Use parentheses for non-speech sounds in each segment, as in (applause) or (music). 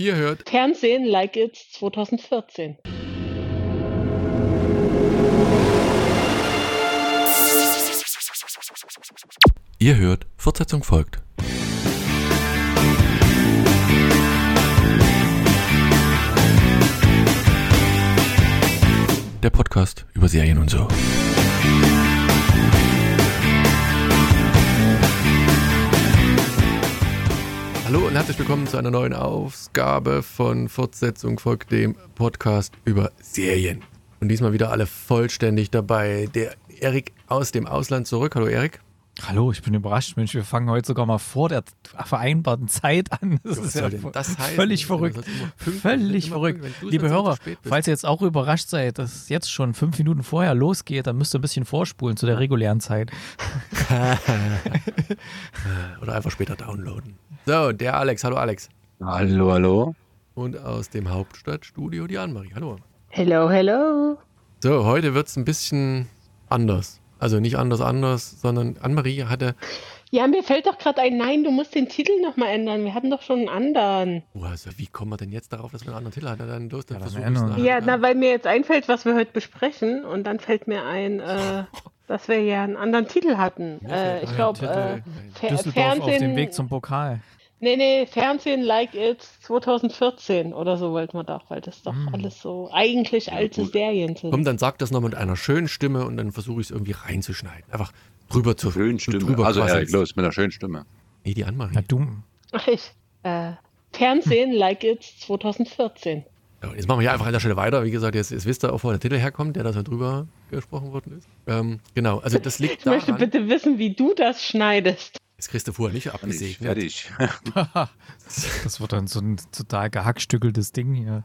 Ihr hört Fernsehen like it's 2014. Ihr hört, Fortsetzung folgt. Der Podcast über Serien und so. Hallo und herzlich willkommen zu einer neuen Ausgabe von Fortsetzung folgt dem Podcast über Serien. Und diesmal wieder alle vollständig dabei. Der Erik aus dem Ausland zurück. Hallo Erik. Hallo, ich bin überrascht, Mensch, wir fangen heute sogar mal vor der vereinbarten Zeit an. Das Was ist ja das heißen? völlig verrückt. Völlig verrückt. Liebe Hörer, falls ihr jetzt auch überrascht seid, dass es jetzt schon fünf Minuten vorher losgeht, dann müsst ihr ein bisschen vorspulen zu der regulären Zeit. (laughs) Oder einfach später downloaden. So, der Alex. Hallo Alex. Hallo, hallo. Und aus dem Hauptstadtstudio die Annemarie. Hallo. Hello, hello. So, heute wird es ein bisschen anders. Also nicht anders, anders, sondern Annemarie hatte. Ja, mir fällt doch gerade ein, nein, du musst den Titel nochmal ändern. Wir hatten doch schon einen anderen. Oh, also wie kommen wir denn jetzt darauf, dass wir einen anderen Titel hatten? Dann los, dann Ja, dann versuch ändern ich's wir. nachher. Ja, na, weil mir jetzt einfällt, was wir heute besprechen. Und dann fällt mir ein, äh, (laughs) dass wir ja einen anderen Titel hatten. Mir Äh, ich glaube, äh, Düsseldorf auf dem Fernsehen. Weg zum Pokal. Nee, nee, Fernsehen like it's 2014 oder so wollten wir doch, weil das doch Mm. alles so eigentlich alte gut. Serien sind. Komm, dann sag das noch mit einer schönen Stimme und dann versuche ich es irgendwie reinzuschneiden. Einfach drüber zu Schönen zu Stimme. drüber Also. Erik, los mit einer schönen Stimme. Nee, die Annemarie. Na du, Ach, ich. Äh, Fernsehen like it's 2014. Ja, jetzt machen wir hier einfach an der Stelle weiter. Wie gesagt, jetzt, jetzt wisst ihr auch, wo der Titel herkommt, der da so drüber gesprochen worden ist. Ähm, genau, also das liegt Ich möchte daran. bitte wissen, wie du das schneidest. Das kriegst du vorher nicht Fertig. abgesegnet. Fertig. (laughs) das wird dann so ein total gehackstückeltes Ding hier.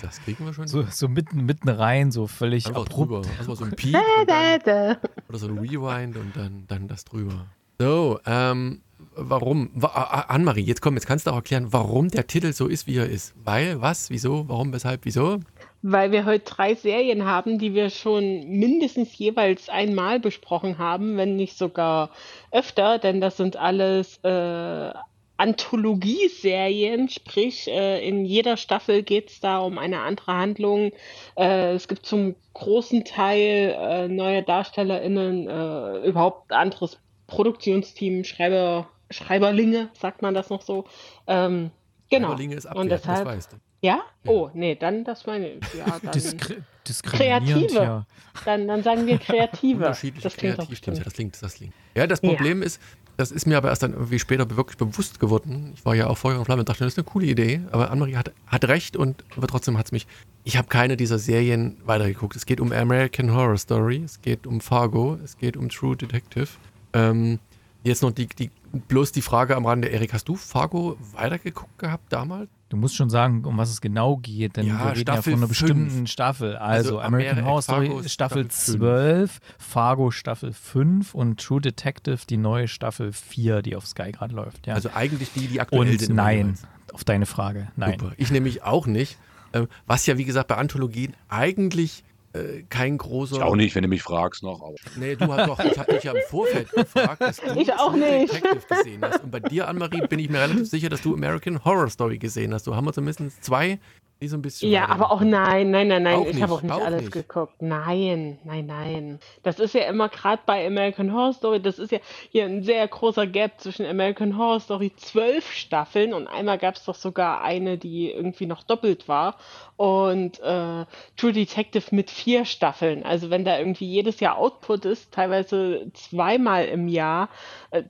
Das kriegen wir schon. So, so mitten, mitten rein, so völlig Einfach abrupt. drüber. Einfach so ein (laughs) Peak Da, und da, dann, da. oder so ein Rewind und dann, dann das drüber. So, ähm, warum? Annemarie, jetzt komm, jetzt kannst du auch erklären, warum der Titel so ist, wie er ist. Weil, was, wieso, warum, weshalb, wieso? Weil wir heute drei Serien haben, die wir schon mindestens jeweils einmal besprochen haben, wenn nicht sogar öfter, denn das sind alles äh, Anthologieserien, sprich äh, in jeder Staffel geht es da um eine andere Handlung. Äh, es gibt zum großen Teil äh, neue DarstellerInnen, äh, überhaupt anderes Produktionsteam, Schreiber, Schreiberlinge, sagt man das noch so. Ähm, genau. Schreiberlinge ist Und abwertend, das weißt du. ja? Oh, nee, dann das meine ich. Ja, dann, Diskri Kreative. hier. dann, dann sagen wir Kreative. Das klingt doch Kreativteams. Ja, das klingt, das klingt. Ja, das Ja. Problem ist, das ist mir aber erst dann irgendwie später wirklich bewusst geworden. Ich war ja auch Feuer und Flamme und dachte, das ist eine coole Idee. Aber Annemarie hat, hat recht und aber trotzdem hat es mich. Ich habe keine dieser Serien weitergeguckt. Es geht um American Horror Story, es geht um Fargo, es geht um True Detective. Ähm, jetzt noch die, die, bloß die Frage am Rande, Erik, hast du Fargo weitergeguckt gehabt damals? Du musst schon sagen, um was es genau geht, denn Ja, wir reden Staffel ja von einer fünf. bestimmten Staffel. Also, Also American Ameri- Horror Story Staffel Staffel 12, Fargo Staffel 5 und True Detective die neue Staffel 4, die auf Sky gerade läuft. Ja. Also eigentlich die, die aktuell und sind. nein, auf deine Frage, nein. Super. Ich nämlich auch nicht. Ähm, was ja, wie gesagt, bei Anthologien eigentlich äh, kein großer. Ich auch nicht, wenn du mich fragst noch. Aber Nee, du hast doch, ich habe dich ja im Vorfeld gefragt, dass du (laughs) Ich auch nicht. Detective gesehen hast. Und bei dir, Annemarie, bin ich mir relativ sicher, dass du American Horror Story gesehen hast. So haben wir zumindest zwei, die so ein bisschen. Ja, aber auch nein, nein, nein, nein. Auch ich habe auch nicht auch alles nicht. geguckt. Nein, nein, nein. Das ist ja immer gerade bei American Horror Story, das ist ja hier ein sehr großer Gap zwischen American Horror Story zwölf Staffeln und einmal gab es doch sogar eine, die irgendwie noch doppelt war und äh, True Detective mit vier Staffeln. Also wenn da irgendwie jedes Jahr Output ist, teilweise zweimal im Jahr,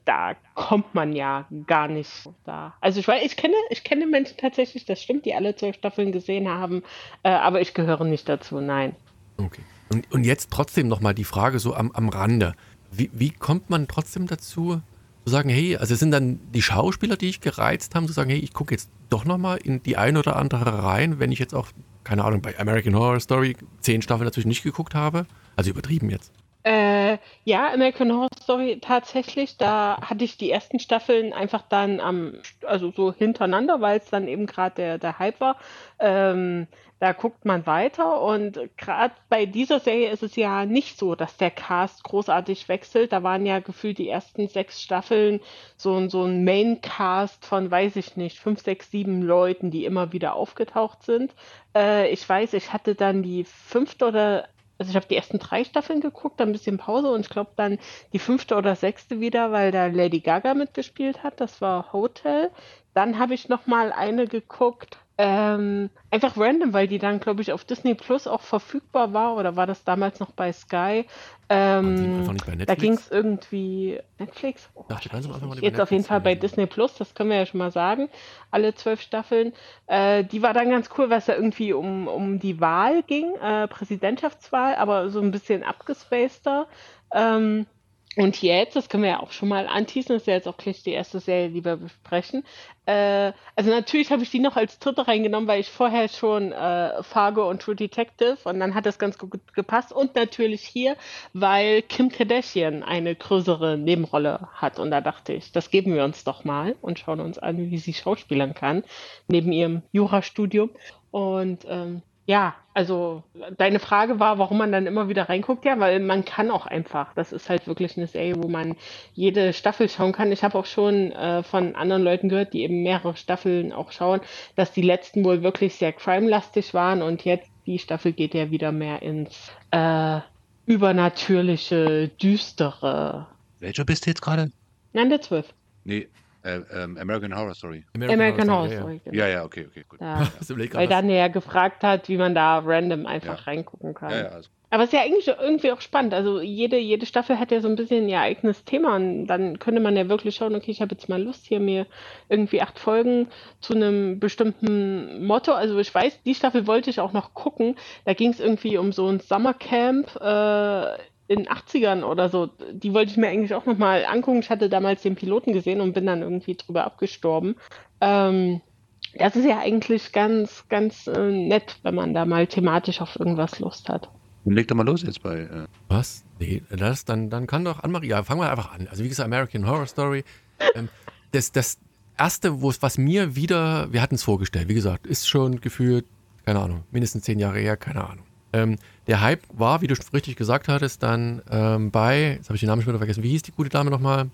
da kommt man ja gar nicht da. Also ich weiß, ich kenne, ich kenne Menschen tatsächlich, das stimmt, die alle zwölf Staffeln gesehen haben, äh, aber ich gehöre nicht dazu, nein. Okay. Und, und jetzt trotzdem nochmal die Frage so am, am Rande. Wie, wie kommt man trotzdem dazu, zu sagen, hey, also es sind dann die Schauspieler, die ich gereizt haben, zu sagen, hey, ich gucke jetzt doch nochmal in die ein oder andere rein, wenn ich jetzt auch, keine Ahnung, bei American Horror Story zehn Staffeln natürlich nicht geguckt habe. Also übertrieben jetzt. Äh, ja, American Horror Story tatsächlich. Da hatte ich die ersten Staffeln einfach dann am, also so hintereinander, weil es dann eben gerade der, der Hype war. Ähm, da guckt man weiter und gerade bei dieser Serie ist es ja nicht so, dass der Cast großartig wechselt. Da waren ja gefühlt die ersten sechs Staffeln so, so ein Main-Cast von, weiß ich nicht, fünf, sechs, sieben Leuten, die immer wieder aufgetaucht sind. Äh, ich weiß, ich hatte dann die fünfte oder also ich habe die ersten drei Staffeln geguckt, dann ein bisschen Pause und ich glaube dann die fünfte oder sechste wieder, weil da Lady Gaga mitgespielt hat. Das war Hotel. Dann habe ich noch mal eine geguckt, ähm, einfach random, weil die dann, glaube ich, auf Disney Plus auch verfügbar war oder war das damals noch bei Sky? Ähm, bei da ging es irgendwie Netflix. Oh, Ach, jetzt auf jeden Fall bei Disney Plus, das können wir ja schon mal sagen. Alle zwölf Staffeln. Äh, die war dann ganz cool, weil es da irgendwie um, um die Wahl ging, äh, Präsidentschaftswahl, aber so ein bisschen abgespaceder. Ähm, und jetzt, das können wir ja auch schon mal anteasen, das ist ja jetzt auch gleich die erste Serie, die wir besprechen. Äh, also natürlich habe ich die noch als dritte reingenommen, weil ich vorher schon äh, Fargo und True Detective und dann hat das ganz gut gepasst. Und natürlich hier, weil Kim Kardashian eine größere Nebenrolle hat. Und da dachte ich, das geben wir uns doch mal und schauen uns an, wie sie schauspielern kann, neben ihrem Jurastudium. Und ähm, ja, also deine Frage war, warum man dann immer wieder reinguckt. Ja, weil man kann auch einfach. Das ist halt wirklich eine Serie, wo man jede Staffel schauen kann. Ich habe auch schon äh, von anderen Leuten gehört, die eben mehrere Staffeln auch schauen, dass die letzten wohl wirklich sehr crime-lastig waren und jetzt die Staffel geht ja wieder mehr ins äh, übernatürliche, düstere. Welcher bist du jetzt gerade? Nein, der zwölf. Nee, äh, ähm, American Horror Story. American, American Horror, Story, Story ja, genau. ja. ja, okay, okay, gut. Ja, (laughs) weil dann ja gefragt hat, wie man da random einfach ja. reingucken kann. Ja, also. Aber es ist ja eigentlich irgendwie auch spannend. Also jede, jede Staffel hat ja so ein bisschen ihr eigenes Thema und dann könnte man ja wirklich schauen, okay, ich habe jetzt mal Lust hier mir irgendwie acht Folgen zu einem bestimmten Motto. Also ich weiß, die Staffel wollte ich auch noch gucken. Da ging es irgendwie um so ein Summercamp äh, in 80ern oder so, die wollte ich mir eigentlich auch nochmal angucken. Ich hatte damals den Piloten gesehen und bin dann irgendwie drüber abgestorben. Ähm, das ist ja eigentlich ganz, ganz äh, nett, wenn man da mal thematisch auf irgendwas Lust hat. Leg doch mal los jetzt bei. Äh Was? Nee, das, dann, dann kann doch Anne-Marie, ja, fangen wir einfach an. Also wie gesagt, American Horror Story. Ähm, das, das erste, was mir wieder, wir hatten es vorgestellt, wie gesagt, ist schon gefühlt, keine Ahnung, mindestens zehn Jahre her, keine Ahnung. Ähm, der Hype war, wie du richtig gesagt hattest, dann ähm, bei, jetzt habe ich den Namen schon wieder vergessen, wie hieß die gute Dame nochmal?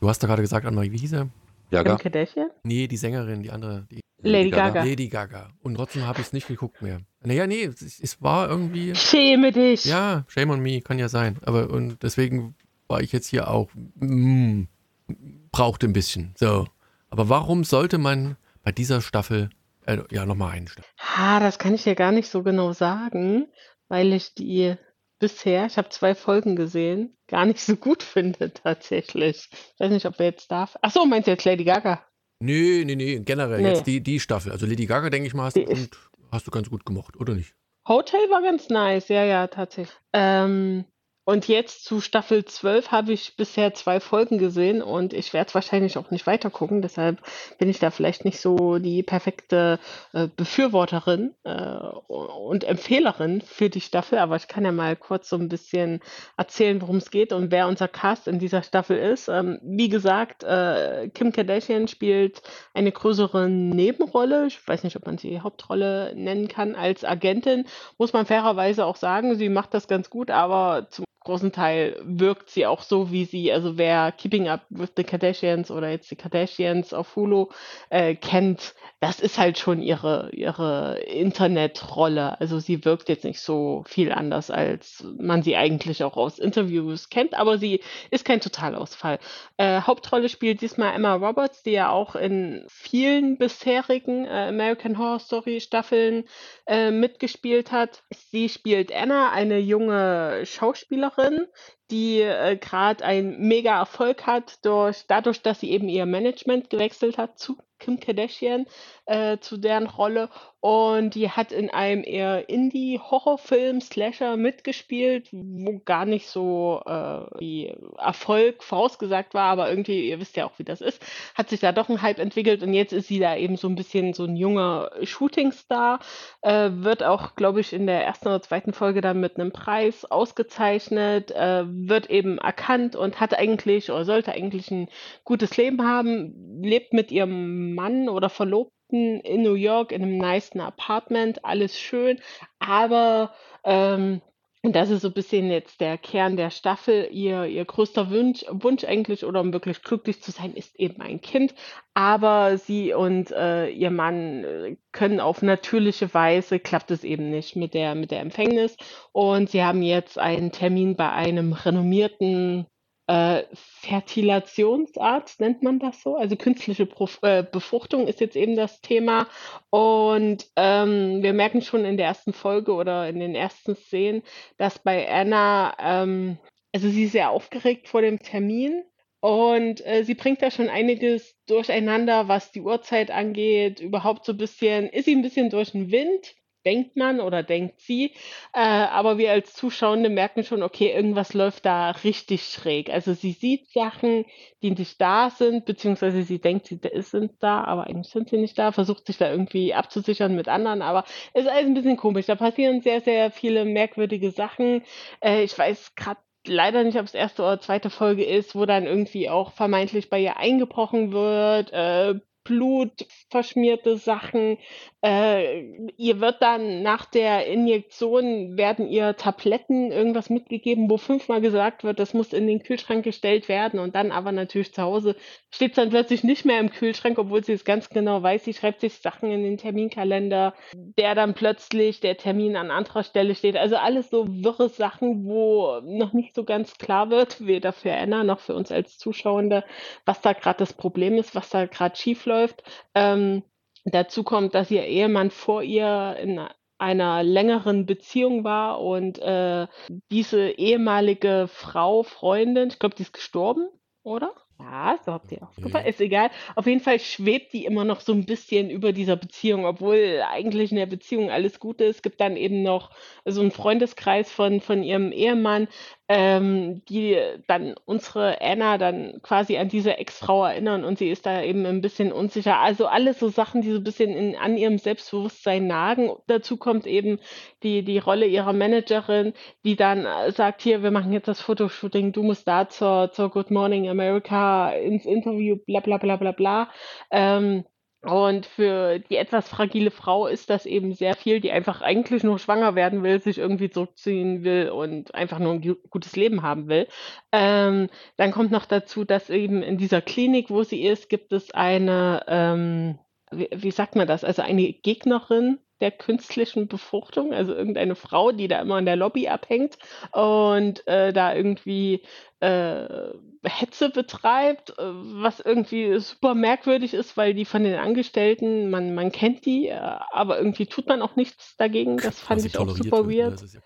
Du hast da gerade gesagt, Anne-Marie, wie hieß sie? Kim Kardashian? Nee, die Sängerin, die andere. Die Lady Gaga. Lady Gaga. Und trotzdem habe ich es nicht geguckt mehr. Naja, nee, es, es, war irgendwie. Schäme dich! Ja, shame on me, kann ja sein. Aber und deswegen war ich jetzt hier auch. Mm, brauchte ein bisschen. So. Aber warum sollte man bei dieser Staffel äh, ja, nochmal einstellen. Ah, das kann ich dir gar nicht so genau sagen, weil ich die bisher, ich habe zwei Folgen gesehen, gar nicht so gut (laughs) finde tatsächlich. Ich weiß nicht, ob wir jetzt darf. Ach so, meinst du jetzt Lady Gaga? Nee, nee, nee, generell nee. jetzt die, die Staffel. Also Lady Gaga, denke ich mal, hast, du, hast du ganz gut gemocht, oder nicht? Hotel war ganz nice, ja, ja, tatsächlich. Ähm, und jetzt zu Staffel 12 habe ich bisher zwei Folgen gesehen und ich werde es wahrscheinlich auch nicht weiter gucken. Deshalb bin ich da vielleicht nicht so die perfekte äh, Befürworterin äh, und Empfehlerin für die Staffel. Aber ich kann ja mal kurz so ein bisschen erzählen, worum es geht und wer unser Cast in dieser Staffel ist. Ähm, wie gesagt, äh, Kim Kardashian spielt eine größere Nebenrolle. Ich weiß nicht, ob man sie Hauptrolle nennen kann. Als Agentin muss man fairerweise auch sagen, sie macht das ganz gut, aber zum großen Teil wirkt sie auch so, wie sie, also wer Keeping Up with the Kardashians oder jetzt die Kardashians auf Hulu äh, kennt, das ist halt schon ihre, ihre Internetrolle. Also sie wirkt jetzt nicht so viel anders, als man sie eigentlich auch aus Interviews kennt, aber sie ist kein Totalausfall. Äh, Hauptrolle spielt diesmal Emma Roberts, die ja auch in vielen bisherigen äh, American Horror Story Staffeln äh, mitgespielt hat. Sie spielt Anna, eine junge Schauspielerin, die äh, gerade einen mega Erfolg hat durch dadurch, dass sie eben ihr Management gewechselt hat zu Kim Kardashian, äh, zu deren Rolle. Und die hat in einem eher Indie-Horrorfilm, Slasher mitgespielt, wo gar nicht so äh, Erfolg vorausgesagt war, aber irgendwie, ihr wisst ja auch, wie das ist, hat sich da doch ein Hype entwickelt und jetzt ist sie da eben so ein bisschen so ein junger Shootingstar, äh, wird auch, glaube ich, in der ersten oder zweiten Folge dann mit einem Preis ausgezeichnet, äh, wird eben erkannt und hat eigentlich oder sollte eigentlich ein gutes Leben haben, lebt mit ihrem Mann oder Verlobten in New York in einem nicen Apartment, alles schön, aber ähm, und das ist so ein bisschen jetzt der Kern der Staffel. Ihr, ihr größter Wunsch, Wunsch eigentlich, oder um wirklich glücklich zu sein, ist eben ein Kind. Aber sie und äh, ihr Mann äh, können auf natürliche Weise, klappt es eben nicht mit der, mit der Empfängnis. Und sie haben jetzt einen Termin bei einem renommierten äh, Fertilationsarzt nennt man das so. Also künstliche Prof äh, Befruchtung ist jetzt eben das Thema. Und ähm, wir merken schon in der ersten Folge oder in den ersten Szenen, dass bei Anna, ähm, also sie ist sehr aufgeregt vor dem Termin. Und äh, sie bringt da schon einiges durcheinander, was die Uhrzeit angeht. Überhaupt so ein bisschen, ist sie ein bisschen durch den Wind denkt man oder denkt sie. Äh, aber wir als Zuschauende merken schon, okay, irgendwas läuft da richtig schräg. Also sie sieht Sachen, die nicht da sind, beziehungsweise sie denkt, sie sind da, aber eigentlich sind sie nicht da, versucht sich da irgendwie abzusichern mit anderen, aber es ist alles ein bisschen komisch. Da passieren sehr, sehr viele merkwürdige Sachen. Äh, ich weiß gerade leider nicht, ob es erste oder zweite Folge ist, wo dann irgendwie auch vermeintlich bei ihr eingebrochen wird, äh, Blut, verschmierte Sachen. Äh, ihr wird dann nach der Injektion werden ihr Tabletten irgendwas mitgegeben, wo fünfmal gesagt wird, das muss in den Kühlschrank gestellt werden und dann aber natürlich zu Hause steht es dann plötzlich nicht mehr im Kühlschrank, obwohl sie es ganz genau weiß. Sie schreibt sich Sachen in den Terminkalender, der dann plötzlich der Termin an anderer Stelle steht. Also alles so wirre Sachen, wo noch nicht so ganz klar wird, weder für Anna noch für uns als Zuschauende, was da gerade das Problem ist, was da gerade schief läuft läuft. Ähm, dazu kommt, dass ihr Ehemann vor ihr in einer längeren Beziehung war und äh, diese ehemalige Frau, Freundin, ich glaube, die ist gestorben, oder? Ja, so habt ihr auch super, ist egal. Auf jeden Fall schwebt die immer noch so ein bisschen über dieser Beziehung, obwohl eigentlich in der Beziehung alles gut ist. Es gibt dann eben noch so einen Freundeskreis von, von ihrem Ehemann, ähm, die dann unsere Anna dann quasi an diese Ex-Frau erinnern und sie ist da eben ein bisschen unsicher. Also alles so Sachen, die so ein bisschen in, an ihrem Selbstbewusstsein nagen. Dazu kommt eben die, die Rolle ihrer Managerin, die dann äh, sagt, hier, wir machen jetzt das Fotoshooting, du musst da zur, zur Good Morning America ins Interview, bla bla bla bla bla. Ähm, und für die etwas fragile Frau ist das eben sehr viel, die einfach eigentlich nur schwanger werden will, sich irgendwie zurückziehen will und einfach nur ein gutes Leben haben will. Ähm, dann kommt noch dazu, dass eben in dieser Klinik, wo sie ist, gibt es eine, ähm, wie, wie sagt man das, also eine Gegnerin der künstlichen Befruchtung, also irgendeine Frau, die da immer in der Lobby abhängt und äh, da irgendwie äh, Hetze betreibt, äh, was irgendwie super merkwürdig ist, weil die von den Angestellten, man, man kennt die, äh, aber irgendwie tut man auch nichts dagegen. Das fand ich auch super ne? weird. Ja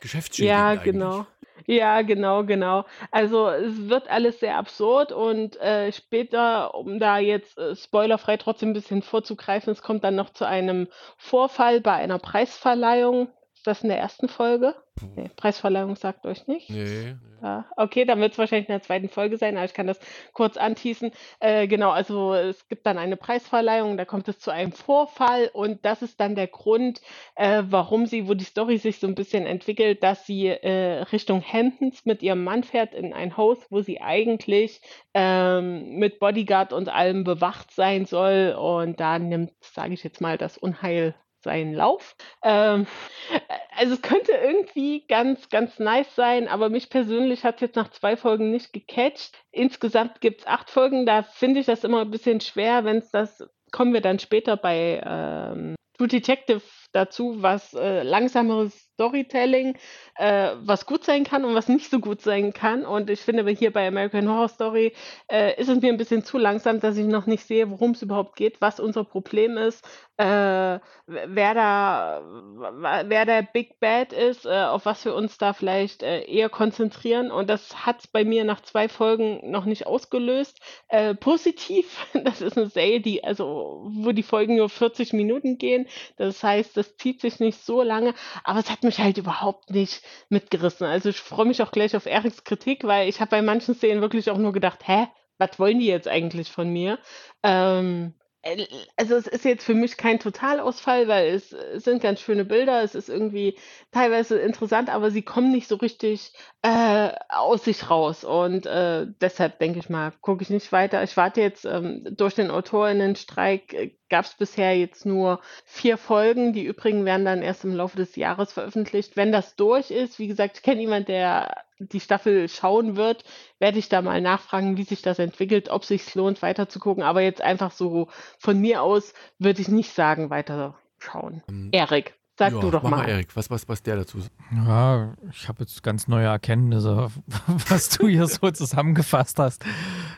Ja, genau. Ja, genau, genau. Also es wird alles sehr absurd und äh, später, um da jetzt äh, spoilerfrei trotzdem ein bisschen vorzugreifen, es kommt dann noch zu einem Vorfall bei einer Preisverleihung. Das in der ersten Folge? Nee, Preisverleihung sagt euch nicht. Nee. Ja, okay, dann wird es wahrscheinlich in der zweiten Folge sein, aber ich kann das kurz anteasen. Äh, genau, also es gibt dann eine Preisverleihung, da kommt es zu einem Vorfall und das ist dann der Grund, äh, warum sie, wo die Story sich so ein bisschen entwickelt, dass sie äh, Richtung Hamptons mit ihrem Mann fährt in ein Haus, wo sie eigentlich ähm, mit Bodyguard und allem bewacht sein soll und da nimmt, sage ich jetzt mal, das Unheil seinen Lauf. Ähm, also es könnte irgendwie ganz, ganz nice sein, aber mich persönlich hat es jetzt nach zwei Folgen nicht gecatcht. Insgesamt gibt es acht Folgen, da finde ich das immer ein bisschen schwer, wenn es das, kommen wir dann später bei ähm, True Detective dazu, was äh, langsameres Storytelling, äh, was gut sein kann und was nicht so gut sein kann. Und ich finde, hier bei American Horror Story äh, ist es mir ein bisschen zu langsam, dass ich noch nicht sehe, worum es überhaupt geht, was unser Problem ist, äh, wer da, wer der Big Bad ist, äh, auf was wir uns da vielleicht äh, eher konzentrieren. Und das hat es bei mir nach zwei Folgen noch nicht ausgelöst. Äh, positiv, (laughs) das ist eine Serie, die, also, wo die Folgen nur 40 Minuten gehen. Das heißt, das zieht sich nicht so lange, aber es hat mich halt überhaupt nicht mitgerissen. Also ich freue mich auch gleich auf Eriks Kritik, weil ich habe bei manchen Szenen wirklich auch nur gedacht, hä, was wollen die jetzt eigentlich von mir? Ähm, äh, also es ist jetzt für mich kein Totalausfall, weil es, es sind ganz schöne Bilder, es ist irgendwie teilweise interessant, aber sie kommen nicht so richtig äh, aus sich raus. Und äh, deshalb denke ich mal, gucke ich nicht weiter. Ich warte jetzt ähm, durch den Autorinnenstreik äh, gab es bisher jetzt nur vier Folgen. Die übrigen werden dann erst im Laufe des Jahres veröffentlicht. Wenn das durch ist, wie gesagt, ich kenne jemanden, der die Staffel schauen wird, werde ich da mal nachfragen, wie sich das entwickelt, ob sich lohnt, weiter zu gucken. Aber jetzt einfach so von mir aus würde ich nicht sagen, weiter schauen. Ähm, Erik. Sag ja, du doch mal. mal. Erik, was, was, was der dazu sagt. Ja, ich habe jetzt ganz neue Erkenntnisse, (laughs) was du hier so zusammengefasst hast.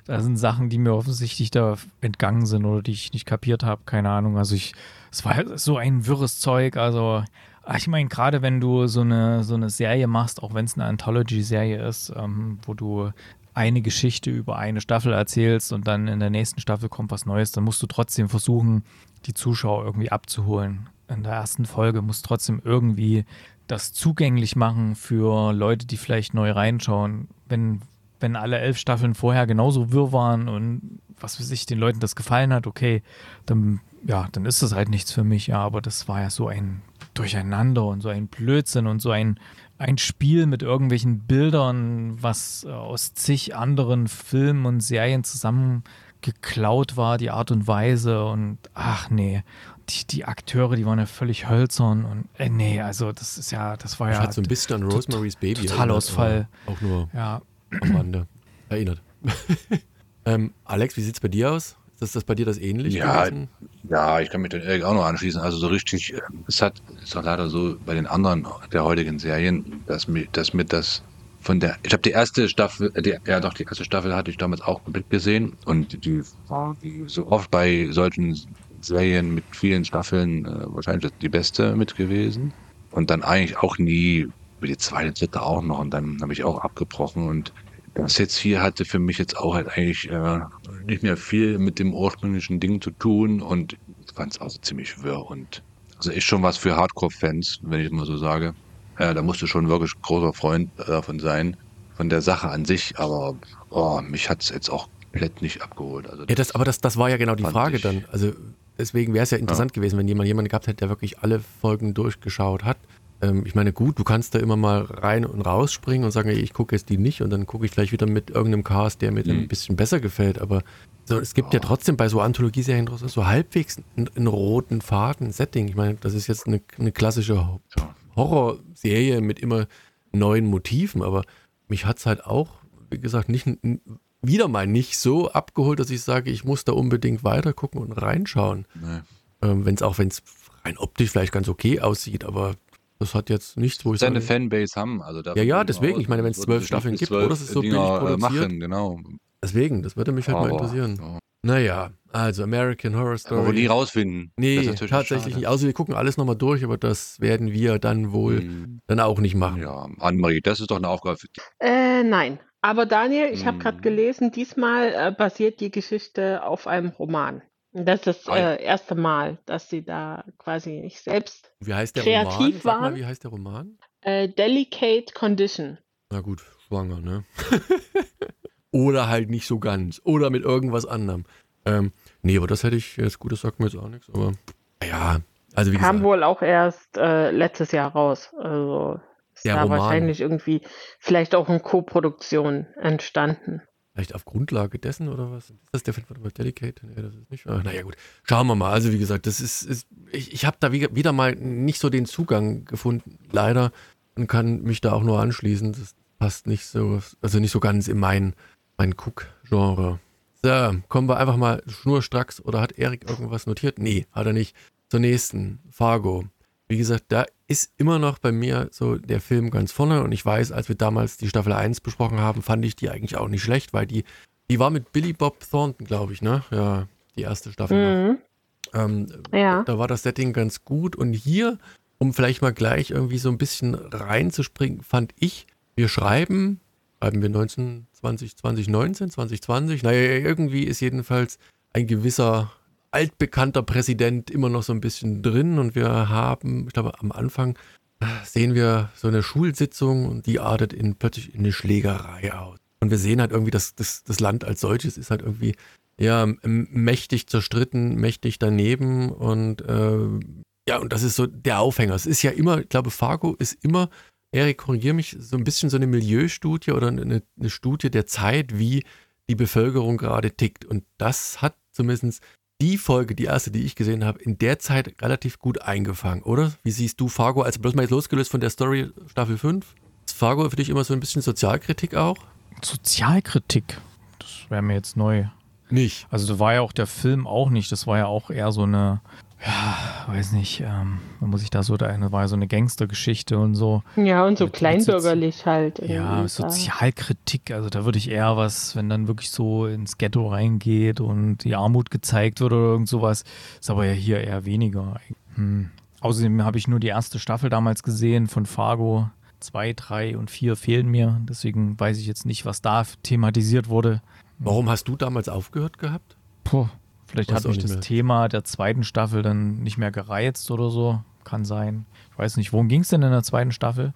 Da sind Sachen, die mir offensichtlich da entgangen sind oder die ich nicht kapiert habe. Keine Ahnung. Also ich, es war so ein wirres Zeug. Also ah, ich meine, gerade wenn du so eine, so eine Serie machst, auch wenn es eine Anthology-Serie ist, ähm, wo du eine Geschichte über eine Staffel erzählst und dann in der nächsten Staffel kommt was Neues, dann musst du trotzdem versuchen, die Zuschauer irgendwie abzuholen in der ersten Folge muss trotzdem irgendwie das zugänglich machen für Leute, die vielleicht neu reinschauen. Wenn, wenn alle elf Staffeln vorher genauso wirr waren und was weiß ich, den Leuten das gefallen hat, okay, dann, ja, dann ist das halt nichts für mich, ja, aber das war ja so ein Durcheinander und so ein Blödsinn und so ein, ein Spiel mit irgendwelchen Bildern, was aus zig anderen Filmen und Serien zusammen geklaut war, die Art und Weise. Und ach nee die, die Akteure, die waren ja völlig hölzern und äh, nee, also das ist ja, das war ich ja. Hat so ein bisschen an Rosemary's Baby. Totalausfall. Auch nur ja. am Rande erinnert. (laughs) ähm, Alex, wie sieht es bei dir aus? Ist das bei dir das ähnlich ja, gewesen? Ja, ich kann mich den Erik auch noch anschließen. Also so richtig, äh, es hat, ist auch leider so bei den anderen der heutigen Serien, dass mir, dass mir das von der, ich habe die erste Staffel, äh, die, ja doch, die erste Staffel hatte ich damals auch gesehen und die war wie so oft bei solchen Serien mit vielen Staffeln äh, wahrscheinlich die beste mit gewesen. Und dann eigentlich auch nie über die zweite, dritte auch noch. Und dann habe ich auch abgebrochen. Und das jetzt hier hatte für mich jetzt auch halt eigentlich äh, nicht mehr viel mit dem ursprünglichen Ding zu tun. Und ich fand es auch ziemlich wirr. Und also ist schon was für Hardcore-Fans, wenn ich mal so sage. Ja, da musst du schon wirklich großer Freund davon sein, von der Sache an sich. Aber oh, mich hat es jetzt auch komplett nicht abgeholt. Also ja, das, aber das, das war ja genau die Frage dann. Also deswegen wäre es ja interessant ja. gewesen, wenn jemand jemanden gehabt hätte, der wirklich alle Folgen durchgeschaut hat. Ähm, ich meine, gut, du kannst da immer mal rein und rausspringen und sagen, ich gucke jetzt die nicht und dann gucke ich gleich wieder mit irgendeinem Cast, der mir mhm. ein bisschen besser gefällt. Aber so, es gibt oh. ja trotzdem bei so Anthologieserien so halbwegs einen, einen roten Faden, Setting. Ich meine, das ist jetzt eine, eine klassische Horrorserie mit immer neuen Motiven, aber mich hat es halt auch, wie gesagt, nicht wieder mal nicht so abgeholt, dass ich sage, ich muss da unbedingt weiter gucken und reinschauen. Nee. Ähm, wenn es auch, wenn es rein optisch vielleicht ganz okay aussieht, aber das hat jetzt nichts, wo ich Seine sage, Fanbase haben, also Ja, ja, deswegen. Ich meine, wenn es zwölf Staffeln gibt, oder es ist so billig äh, produziert. Machen, genau. Deswegen, das würde mich halt oh, mal interessieren. Oh. Naja, also American Horror Story. Aber nie rausfinden. Nee, tatsächlich nicht. Also wir gucken alles nochmal durch, aber das werden wir dann wohl hm. dann auch nicht machen. Ja, Annemarie, das ist doch eine Aufgabe für dich. Äh, nein. Aber Daniel, ich habe gerade hm. gelesen, diesmal äh, basiert die Geschichte auf einem Roman. Das ist das äh, erste Mal, dass sie da quasi nicht selbst Wie heißt der kreativ Roman? waren. mal, wie heißt der Roman? Äh, Delicate Condition. Na gut, schwanger, ne? (laughs) Oder halt nicht so ganz. Oder mit irgendwas anderem. Ähm, nee, aber das hätte ich jetzt gut, das sagt mir jetzt auch nichts, aber ja, also wie Kam gesagt. wohl auch erst äh, letztes Jahr raus. Also ist der da Roman. wahrscheinlich irgendwie vielleicht auch in Co-Produktion entstanden. Vielleicht auf Grundlage dessen oder was? Ist das der Film von Delicate? Nee, das ist nicht. Ach, naja, gut. Schauen wir mal. Also, wie gesagt, das ist. ist ich ich habe da wieder, wieder mal nicht so den Zugang gefunden, leider. Und kann mich da auch nur anschließen. Das passt nicht so, also nicht so ganz in mein, mein Cook-Genre. So, kommen wir einfach mal schnurstracks. Oder hat Erik irgendwas notiert? Nee, hat er nicht. Zur nächsten. Fargo. Wie gesagt, da ist immer noch bei mir so der Film ganz vorne und ich weiß, als wir damals die Staffel 1 besprochen haben, fand ich die eigentlich auch nicht schlecht, weil die, die war mit Billy Bob Thornton, glaube ich, ne? Ja, die erste Staffel. Mhm. Ähm, ja. Da war das Setting ganz gut und hier, um vielleicht mal gleich irgendwie so ein bisschen reinzuspringen, fand ich, wir schreiben, schreiben wir 19, 20, 2019, 2020, naja, irgendwie ist jedenfalls ein gewisser altbekannter Präsident immer noch so ein bisschen drin und wir haben, ich glaube, am Anfang sehen wir so eine Schulsitzung und die artet in, plötzlich in eine Schlägerei aus. Und wir sehen halt irgendwie, dass das, das Land als solches ist halt irgendwie ja mächtig zerstritten, mächtig daneben und äh, ja, und das ist so der Aufhänger. Es ist ja immer, ich glaube, Fargo ist immer, Erik, korrigier mich, so ein bisschen so eine Milieustudie oder eine, eine Studie der Zeit, wie die Bevölkerung gerade tickt. Und das hat zumindest die Folge, die erste, die ich gesehen habe, in der Zeit relativ gut eingefangen, oder? Wie siehst du Fargo, also bloß mal jetzt losgelöst von der Story Staffel 5? Ist Fargo für dich immer so ein bisschen Sozialkritik auch? Sozialkritik? Das wäre mir jetzt neu. Nicht. Also da war ja auch der Film auch nicht, das war ja auch eher so eine ja, weiß nicht, ähm, man muss ich da so, da war so eine Gangstergeschichte und so. Ja, und so mit, kleinbürgerlich mit halt. Ja, Sozialkritik, also da würde ich eher was, wenn dann wirklich so ins Ghetto reingeht und die Armut gezeigt wird oder irgend sowas, ist aber ja hier eher weniger. Hm. Außerdem habe ich nur die erste Staffel damals gesehen von Fargo. Zwei, drei und vier fehlen mir, deswegen weiß ich jetzt nicht, was da thematisiert wurde. Warum hast du damals aufgehört gehabt? Puh, Vielleicht hat mich das mehr. Thema der zweiten Staffel dann nicht mehr gereizt oder so. Kann sein. Ich weiß nicht, worum ging es denn in der zweiten Staffel?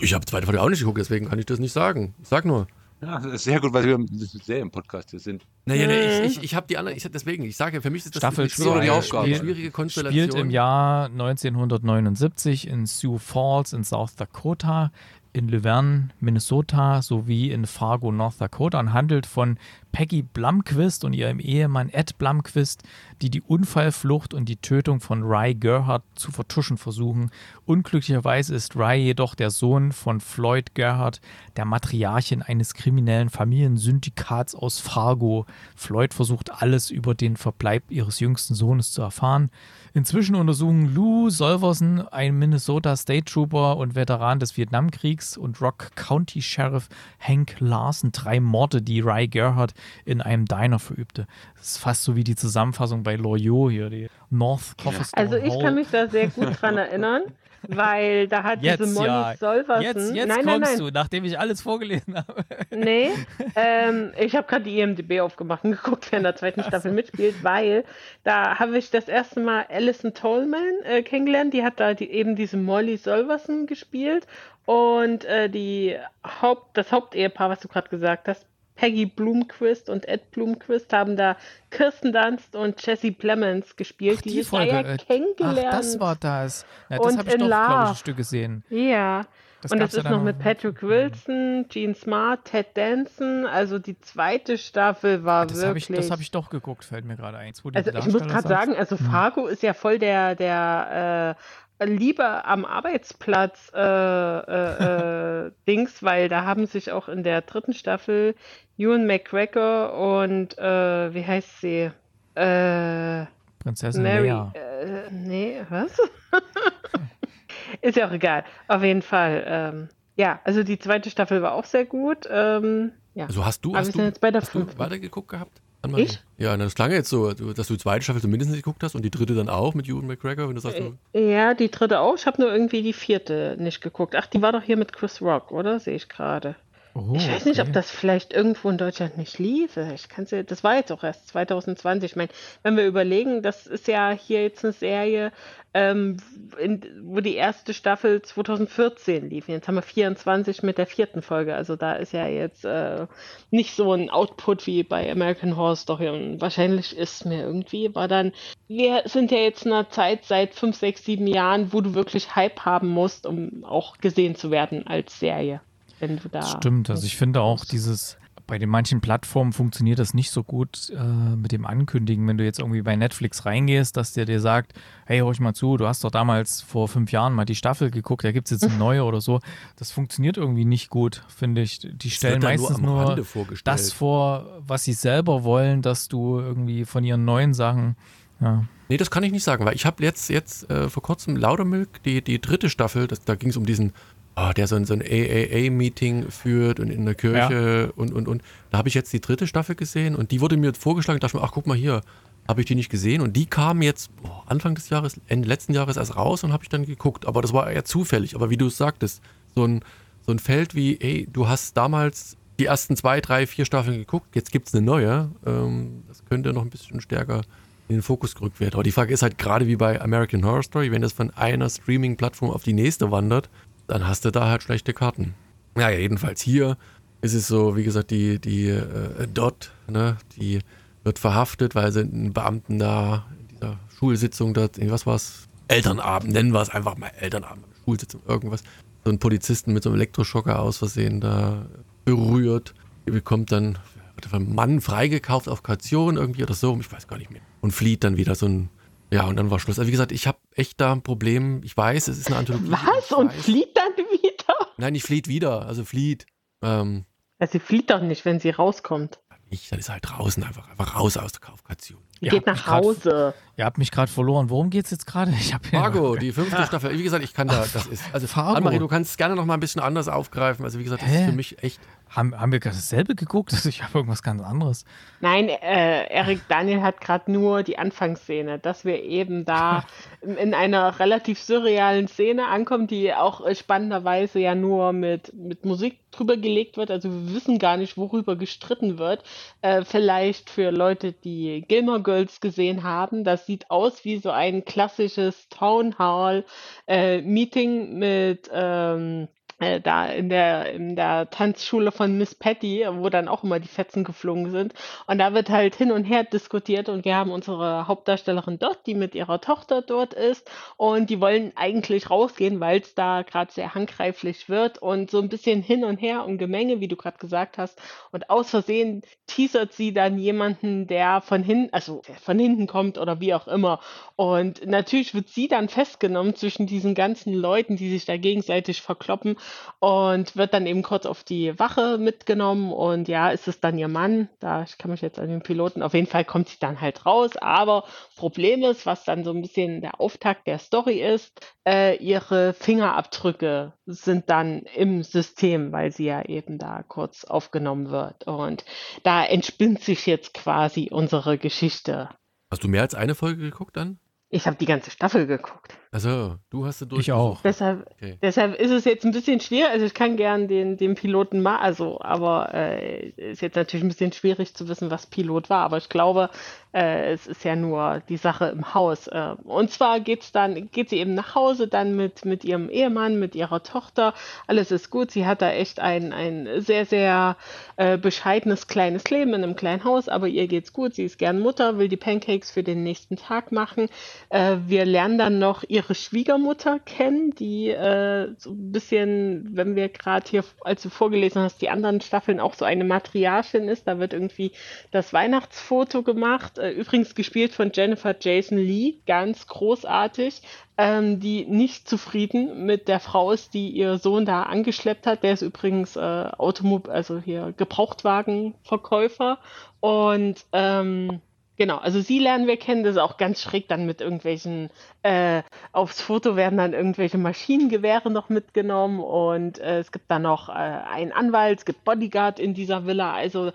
Ich habe zweite Folge auch nicht geguckt, deswegen kann ich das nicht sagen. Ich sag nur. Ja, das ist sehr gut, weil wir im Serien-Podcast hier sind. Naja, nee, ich, ich, ich habe die anderen, ich, deswegen, ich sage, für mich ist das Staffel 2 die Aufgabe. Spiel, schwierige Konstellation. Spielt im Jahr 1979 in Sioux Falls in South Dakota in Luverne, Minnesota sowie in Fargo, North Dakota und handelt von Peggy Blumquist und ihrem Ehemann Ed Blumquist, die die Unfallflucht und die Tötung von Rye Gerhardt zu vertuschen versuchen. Unglücklicherweise ist Rye jedoch der Sohn von Floyd Gerhardt, der Matriarchin eines kriminellen Familiensyndikats aus Fargo. Floyd versucht alles über den Verbleib ihres jüngsten Sohnes zu erfahren. Inzwischen untersuchen Lou Solverson, ein Minnesota State Trooper und Veteran des Vietnamkriegs, und Rock County Sheriff Hank Larson drei Morde, die Rye Gerhardt in einem Diner verübte. Das ist fast so wie die Zusammenfassung bei Loyot hier, die North Cofferstone Also ich kann mich da sehr gut dran erinnern. Weil da hat jetzt, diese Molly ja. Solversen. Jetzt, jetzt nein, kommst nein, nein. du, nachdem ich alles vorgelesen habe. Nee, (laughs) ähm, ich habe gerade die IMDb aufgemacht und geguckt, wer in der zweiten Staffel mitspielt, weil da habe ich das erste Mal Alison Tolman äh, kennengelernt. Die hat da die, eben diese Molly Solversen gespielt und äh, die Haupt, das Hauptehepaar, was du gerade gesagt hast, Peggy Blumquist und Ed Blumquist haben da Kirsten Dunst und Jesse Plemons gespielt, Ach, die, die sich Folge. ja kennengelernt. Ach, das war das. Ja, das habe ich doch, glaube ich, ein Stück gesehen. Ja. Das und das ist noch mit Patrick Wilson, Gene Smart, Ted Danson. Also die zweite Staffel war ah, das wirklich. Hab ich, das habe ich doch geguckt, fällt mir gerade ein. Also ich muss gerade sagen, also hm. Fargo hm. ist ja voll der, der äh, lieber am Arbeitsplatz äh, äh, (laughs) äh, Dings, weil da haben sich auch in der dritten Staffel Ewan McGregor und äh, wie heißt sie? Äh, Prinzessin Mary, Leia. Äh, nee, was? (laughs) Ist ja auch egal. Auf jeden Fall. Ähm, ja, also die zweite Staffel war auch sehr gut. Ähm, ja. Also hast du, hast, du, jetzt bei der hast du weitergeguckt gehabt? Ich? Ja, das klang jetzt so, dass du die zweite Staffel zumindest nicht geguckt hast und die dritte dann auch mit Ewan McGregor, wenn du sagst. Du äh, ja, die dritte auch. Ich habe nur irgendwie die vierte nicht geguckt. Ach, die war doch hier mit Chris Rock, oder? Sehe ich gerade. Oh, ich weiß nicht, ob das vielleicht irgendwo in Deutschland nicht liefe. Ich kann's ja, das war jetzt auch erst 2020. Ich meine, wenn wir überlegen, das ist ja hier jetzt eine Serie, ähm, in, wo die erste Staffel 2014 lief. Jetzt haben wir 24 mit der vierten Folge. Also da ist ja jetzt äh, nicht so ein Output wie bei American Horror Story. Und wahrscheinlich ist mir irgendwie, war dann, wir sind ja jetzt in einer Zeit seit 5, 6, 7 Jahren, wo du wirklich Hype haben musst, um auch gesehen zu werden als Serie wenn du da. Stimmt, also ich finde auch dieses, bei den manchen Plattformen funktioniert das nicht so gut äh, mit dem Ankündigen, wenn du jetzt irgendwie bei Netflix reingehst, dass der dir sagt, hey, hör ich mal zu, du hast doch damals vor fünf Jahren mal die Staffel geguckt, da gibt es jetzt eine (laughs) neue oder so. Das funktioniert irgendwie nicht gut, finde ich. Die stellen meistens nur, nur das vor, was sie selber wollen, dass du irgendwie von ihren neuen Sachen Ja. Nee, das kann ich nicht sagen, weil ich habe jetzt, jetzt äh, vor kurzem Laudermilk, die, die dritte Staffel, das, da ging es um diesen, oh, der so ein, so ein AAA-Meeting führt und in der Kirche und, und, und. Da habe ich jetzt die dritte Staffel gesehen und die wurde mir vorgeschlagen, dachte mir, ach guck mal hier, habe ich die nicht gesehen? Und die kam jetzt oh, Anfang des Jahres, Ende letzten Jahres erst raus und habe ich dann geguckt, aber das war eher zufällig, aber wie du es sagtest, so ein, so ein Feld wie, ey, du hast damals die ersten zwei, drei, vier Staffeln geguckt, jetzt gibt es eine neue, ähm, das könnte noch ein bisschen stärker in den Fokus gerückt werden. Aber die Frage ist halt gerade wie bei American Horror Story, wenn das von einer Streaming-Plattform auf die nächste wandert, dann hast du da halt schlechte Karten. Naja, jedenfalls hier ist es so, wie gesagt, die, die äh, Dot, ne, die wird verhaftet, weil sie einen Beamten da in dieser Schulsitzung dort, was war's? Elternabend, nennen wir es einfach mal Elternabend, Schulsitzung, irgendwas. So einen Polizisten mit so einem Elektroschocker aus Versehen da berührt. Die bekommt dann wird vom Mann freigekauft auf Kaution irgendwie oder so, ich weiß gar nicht mehr. Und flieht dann wieder so ein, ja, und dann war Schluss. Also wie gesagt, ich habe echt da ein Problem. Ich weiß, es ist eine Anthologie. Was? Und flieht dann wieder? Nein, nicht flieht wieder, also flieht. Ähm, Ja, sie flieht doch nicht, wenn sie rauskommt. nicht, dann ist halt draußen einfach, einfach raus aus der Kaufkaution. Sie Ihr geht nach grad- Hause. Ihr habt mich gerade verloren. Worum geht's jetzt gerade? Ich habe Fargo, die (laughs) fünfte Staffel. Wie gesagt, ich kann da, das ist, also Fargo. Annemarie, du kannst es gerne noch mal ein bisschen anders aufgreifen. Also wie gesagt, das Hä? ist für mich echt, Haben, haben wir gerade dasselbe geguckt? (laughs) Also ich habe irgendwas ganz anderes. Nein, äh, Erik Daniel hat gerade nur die Anfangsszene, dass wir eben da (laughs) in einer relativ surrealen Szene ankommen, die auch äh, spannenderweise ja nur mit, mit Musik drüber gelegt wird. Also wir wissen gar nicht, worüber gestritten wird. Äh, vielleicht für Leute, die Gilmore Girls gesehen haben, das sieht aus wie so ein klassisches Town Hall äh, Meeting mit ähm, äh, da in der, in der Tanzschule von Miss Patty, wo dann auch immer die Fetzen geflogen sind. Und da wird halt hin und her diskutiert und wir haben unsere Hauptdarstellerin dort, die mit ihrer Tochter dort ist und die wollen eigentlich rausgehen, weil es da gerade sehr handgreiflich wird und so ein bisschen hin und her und Gemenge, wie du gerade gesagt hast. Und aus Versehen teasert sie dann jemanden, der von hinten, also von hinten kommt oder wie auch immer. Und natürlich wird sie dann festgenommen zwischen diesen ganzen Leuten, die sich da gegenseitig verkloppen und wird dann eben kurz auf die Wache mitgenommen und ja, ist es dann ihr Mann, da ich kann mich jetzt an den Piloten, auf jeden Fall kommt sie dann halt raus, aber Problem ist, was dann so ein bisschen der Auftakt der Story ist, äh, ihre Fingerabdrücke sind dann im System, weil sie ja eben da kurz aufgenommen wird und da entspinnt sich jetzt quasi unsere Geschichte. hast du mehr als eine Folge geguckt dann? Ich habe die ganze Staffel geguckt. Also, du hast sie durch. Ich auch. Deshalb, Okay. deshalb ist es jetzt ein bisschen schwer. Also ich kann gern den, den Piloten mal, also, aber äh, ist jetzt natürlich ein bisschen schwierig zu wissen, was Pilot war. Aber ich glaube, äh, es ist ja nur die Sache im Haus. Äh, und zwar geht's dann, geht sie eben nach Hause dann mit, mit ihrem Ehemann, mit ihrer Tochter. Alles ist gut. Sie hat da echt ein, ein sehr, sehr äh, bescheidenes kleines Leben in einem kleinen Haus, aber ihr geht's gut. Sie ist gern Mutter, will die Pancakes für den nächsten Tag machen. Äh, wir lernen dann noch ihre Schwiegermutter kennen, die äh, so ein bisschen, wenn wir gerade hier, als du vorgelesen hast, die anderen Staffeln auch so eine Matriarchin ist. Da wird irgendwie das Weihnachtsfoto gemacht. Äh, übrigens gespielt von Jennifer Jason Lee, ganz großartig. Ähm, die nicht zufrieden mit der Frau ist, die ihr Sohn da angeschleppt hat. Der ist übrigens äh, Automobil, also hier Gebrauchtwagenverkäufer. Und ähm, Genau, also sie lernen wir kennen, das ist auch ganz schräg dann mit irgendwelchen, äh, aufs Foto werden dann irgendwelche Maschinengewehre noch mitgenommen und äh, es gibt dann noch äh, einen Anwalt, es gibt Bodyguard in dieser Villa, also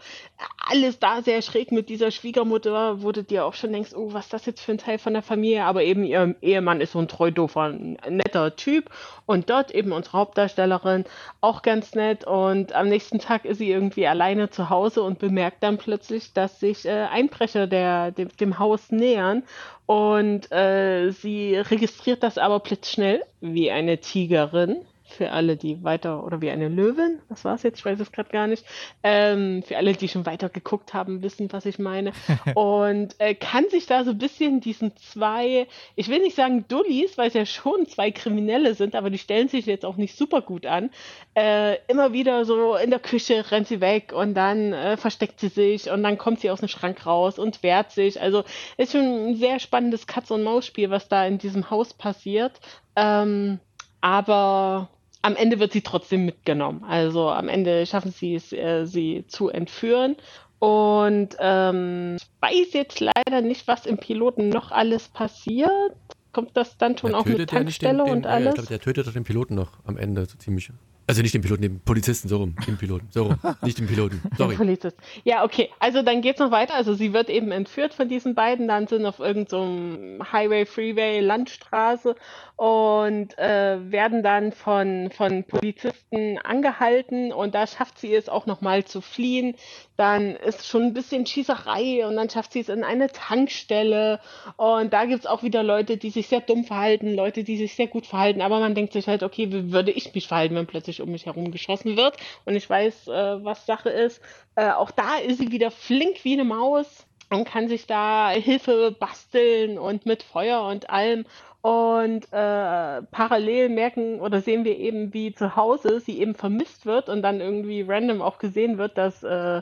alles da sehr schräg mit dieser Schwiegermutter, du dir auch schon denkst, oh, was ist das jetzt für ein Teil von der Familie, aber eben ihr Ehemann ist so ein treu doofer, netter Typ und dort eben unsere Hauptdarstellerin auch ganz nett. Und am nächsten Tag ist sie irgendwie alleine zu Hause und bemerkt dann plötzlich, dass sich äh, Einbrecher der, dem, dem Haus nähern und äh, sie registriert das aber blitzschnell wie eine Tigerin. Für alle, die weiter, oder wie eine Löwin, was war es jetzt? Ich weiß es gerade gar nicht. Ähm, für alle, die schon weiter geguckt haben, wissen, was ich meine. (laughs) Und äh, kann sich da so ein bisschen diesen zwei, ich will nicht sagen Dullis, weil es ja schon zwei Kriminelle sind, aber die stellen sich jetzt auch nicht super gut an. Äh, immer wieder so in der Küche rennt sie weg und dann äh, versteckt sie sich und dann kommt sie aus dem Schrank raus und wehrt sich. Also ist schon ein sehr spannendes Katz-und-Maus-Spiel, was da in diesem Haus passiert. Ähm, aber am Ende wird sie trotzdem mitgenommen. Also am Ende schaffen sie es, äh, sie zu entführen. Und ähm, ich weiß jetzt leider nicht, was im Piloten noch alles passiert. Kommt das dann schon Der auch mit nicht den, Tankstelle den, und ja, Ich alles? glaube, der tötet doch den Piloten noch am Ende so ziemlich. Also nicht den Piloten, den Polizisten, so rum. Den Piloten, so rum. (laughs) Nicht den Piloten. Sorry. Polizist. Ja, okay. Also dann geht's noch weiter. Also sie wird eben entführt von diesen beiden, dann sind auf irgendeinem Highway, Freeway, Landstraße und äh, werden dann von, von Polizisten angehalten und da schafft sie es auch nochmal zu fliehen. Dann ist schon ein bisschen Schießerei und dann schafft sie es in eine Tankstelle und da gibt's auch wieder Leute, die sich sehr dumm verhalten, Leute, die sich sehr gut verhalten, aber man denkt sich halt, okay, wie würde ich mich verhalten, wenn plötzlich um mich herum geschossen wird und ich weiß, äh, was Sache ist. Äh, auch da ist sie wieder flink wie eine Maus und kann sich da Hilfe basteln und mit Feuer und allem. Und äh, parallel merken oder sehen wir eben, wie zu Hause sie eben vermisst wird und dann irgendwie random auch gesehen wird, dass äh,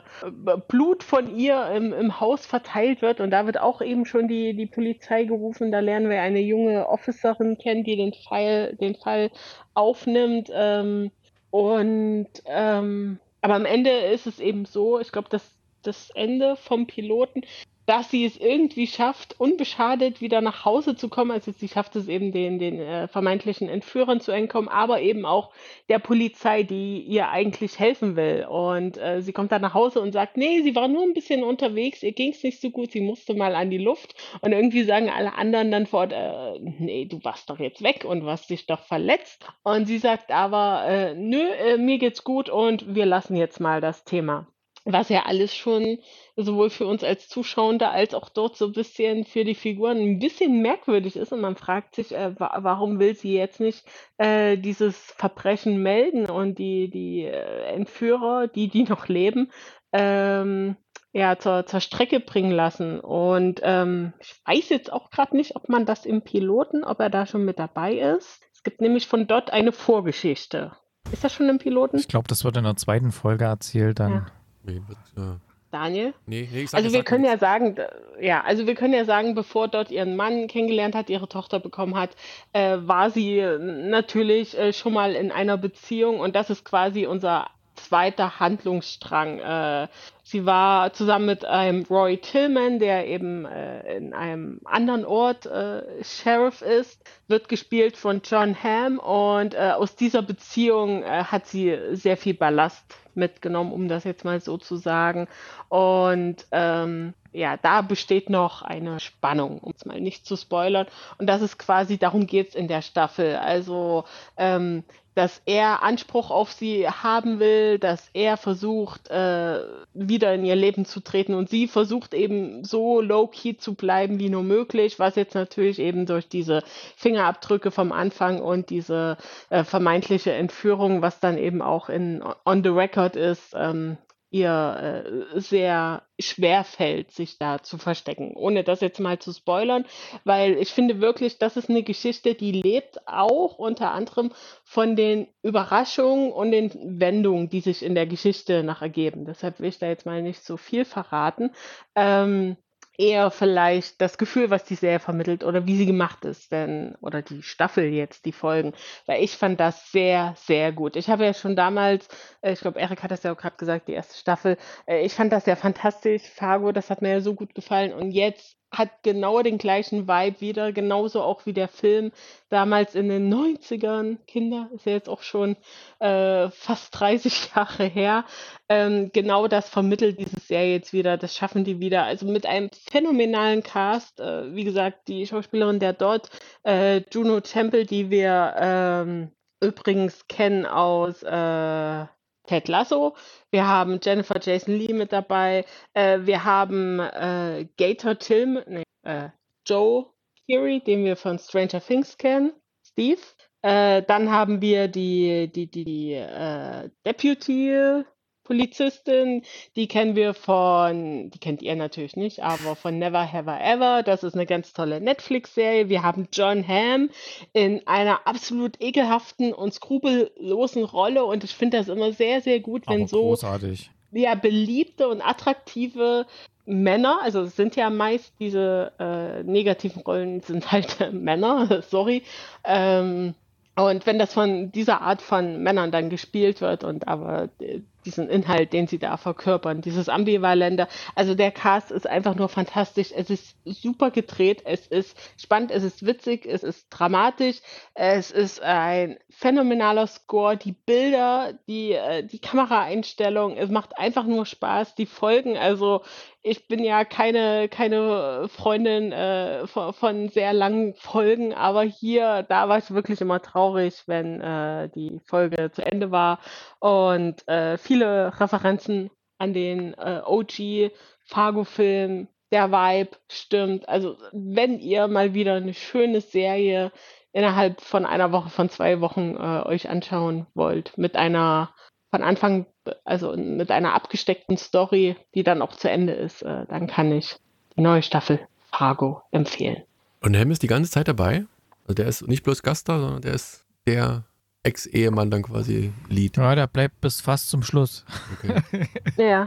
Blut von ihr im, im Haus verteilt wird. Und da wird auch eben schon die, die Polizei gerufen. Da lernen wir eine junge Officerin kennen, die den Fall, den Fall aufnimmt. Ähm, und ähm, aber am Ende ist es eben so, ich glaube, dass das Ende vom Piloten, dass sie es irgendwie schafft, unbeschadet wieder nach Hause zu kommen. Also sie schafft es eben, den, den äh, vermeintlichen Entführern zu entkommen, aber eben auch der Polizei, die ihr eigentlich helfen will. Und äh, sie kommt dann nach Hause und sagt, nee, sie war nur ein bisschen unterwegs, ihr ging es nicht so gut, sie musste mal an die Luft. Und irgendwie sagen alle anderen dann fort, äh, nee, du warst doch jetzt weg und hast dich doch verletzt. Und sie sagt aber, äh, nö, äh, mir geht's gut und wir lassen jetzt mal das Thema was ja alles schon sowohl für uns als Zuschauende als auch dort so ein bisschen für die Figuren ein bisschen merkwürdig ist und man fragt sich, äh, wa warum will sie jetzt nicht äh, dieses Verbrechen melden und die, die äh, Entführer, die, die noch leben, ähm, ja, zur, zur Strecke bringen lassen. Und ähm, ich weiß jetzt auch gerade nicht, ob man das im Piloten, ob er da schon mit dabei ist. Es gibt nämlich von dort eine Vorgeschichte. Ist das schon im Piloten? Ich glaube, das wird in der zweiten Folge erzählt dann. Ja. Nee, wird, äh, Daniel? nee, nee, ich sag, Also wir können ja nichts. sagen, d- ja, also wir können ja sagen, bevor dort ihren Mann kennengelernt hat, ihre Tochter bekommen hat, äh, war sie natürlich äh, schon mal in einer Beziehung und das ist quasi unser zweiter Handlungsstrang. Äh, sie war zusammen mit einem Roy Tillman, der eben äh, in einem anderen Ort äh, Sheriff ist, wird gespielt von John Hamm und äh, aus dieser Beziehung äh, hat sie sehr viel Ballast mitgenommen, um das jetzt mal so zu sagen. Und ähm, ja, da besteht noch eine Spannung, um es mal nicht zu spoilern. Und das ist quasi, darum geht's in der Staffel. Also, ähm, dass er Anspruch auf sie haben will, dass er versucht, äh, wieder in ihr Leben zu treten und sie versucht eben so low-key zu bleiben wie nur möglich, was jetzt natürlich eben durch diese Fingerabdrücke vom Anfang und diese äh, vermeintliche Entführung, was dann eben auch in On the Record ist, ähm, ihr äh, sehr schwer fällt, sich da zu verstecken. Ohne das jetzt mal zu spoilern, weil ich finde wirklich, das ist eine Geschichte, die lebt auch unter anderem von den Überraschungen und den Wendungen, die sich in der Geschichte nach ergeben. Deshalb will ich da jetzt mal nicht so viel verraten. Ähm, eher vielleicht das Gefühl, was die Serie vermittelt oder wie sie gemacht ist, denn oder die Staffel jetzt, die Folgen, weil ich fand das sehr, sehr gut. Ich habe ja schon damals, äh, ich glaube, Erik hat das ja auch gerade gesagt, die erste Staffel, äh, ich fand das ja fantastisch, Fargo, das hat mir ja so gut gefallen. Und jetzt hat genau den gleichen Vibe wieder, genauso auch wie der Film damals in den 90ern. Kinder, ist ja jetzt auch schon äh, fast 30 (laughs) Jahre her. Ähm, genau das vermittelt diese Serie jetzt wieder, das schaffen die wieder. Also mit einem phänomenalen Cast. Äh, wie gesagt, die Schauspielerin der dort, äh, Juno Temple, die wir ähm, übrigens kennen aus äh, Ted Lasso. Wir haben Jennifer Jason Lee mit dabei. Äh, wir haben äh, Gator Tillman, nee, äh, Joe Keery, den wir von Stranger Things kennen. Steve. Äh, dann haben wir die, die, die, die äh, Deputy Polizistin, die kennen wir von, die kennt ihr natürlich nicht, aber von Never Have I Ever. Das ist eine ganz tolle Netflix-Serie. Wir haben John Hamm in einer absolut ekelhaften und skrupellosen Rolle und ich finde das immer sehr, sehr gut, wenn Aber so großartig. ja, beliebte und attraktive Männer, also es sind ja meist diese äh, negativen Rollen, sind halt (laughs) Männer, sorry. Ähm, und wenn das von dieser Art von Männern dann gespielt wird und aber äh, diesen Inhalt, den sie da verkörpern, dieses Ambivalente. Also der Cast ist einfach nur fantastisch. Es ist super gedreht, es ist spannend, es ist witzig, es ist dramatisch, es ist ein phänomenaler Score, die Bilder, die, äh, die Kameraeinstellung, es macht einfach nur Spaß, die Folgen, also ich bin ja keine, keine Freundin äh, von, von sehr langen Folgen, aber hier, da war ich wirklich immer traurig, wenn äh, die Folge zu Ende war. Und äh, viele Referenzen an den äh, OG Fargo-Film, der Vibe stimmt. Also, wenn ihr mal wieder eine schöne Serie innerhalb von einer Woche, von zwei Wochen äh, euch anschauen wollt, mit einer von Anfang, also mit einer abgesteckten Story, die dann auch zu Ende ist, äh, dann kann ich die neue Staffel Fargo empfehlen. Und Helm ist die ganze Zeit dabei? Also der ist nicht bloß Gast da, sondern der ist der Ex-Ehemann dann quasi Lead. Ja, der bleibt bis fast zum Schluss. Okay. (laughs) Ja.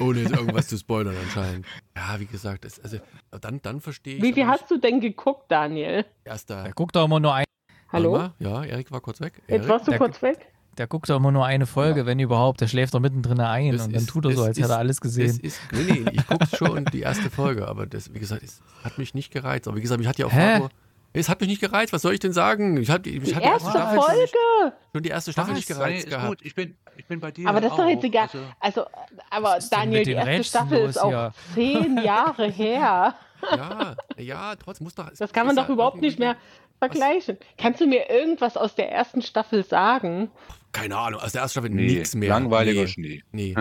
Ohne jetzt irgendwas zu spoilern anscheinend. Ja, wie gesagt, das, also dann, dann verstehe ich. Wie viel hast du denn geguckt, Daniel? Erster. Der guckt doch immer nur ein, Hallo? Mal. Ja, Erik war kurz weg. Jetzt Erik? warst du der- kurz weg? der guckt doch immer nur eine Folge, wenn überhaupt. Der schläft doch mittendrin ein Das und dann ist- tut er so, das als hätte er alles Es gesehen. ist, nee, nee, ich gucke schon die erste Folge, aber das, wie gesagt, es hat mich nicht gereizt. Aber wie gesagt, ich hatte ja auch Hä? Fargo. Es hat mich nicht gereizt, was soll ich denn sagen? Ich habe Die ich hab erste Staffel schon, Folge! schon die erste Staffel Was? nicht gereizt ist gehabt. gut. Ich bin, ich bin bei dir. Aber das ist doch jetzt auch. egal. Also, Also, aber Was Daniel, die erste Rätseln Staffel ist auch zehn (laughs) Jahre her. Ja, ja, trotzdem muss doch. Das kann man doch überhaupt nicht mehr vergleichen. Kannst du mir irgendwas aus der ersten Staffel sagen? Keine Ahnung, aus der ersten Staffel nee, nichts mehr. langweiliger nee, Schnee. Nee.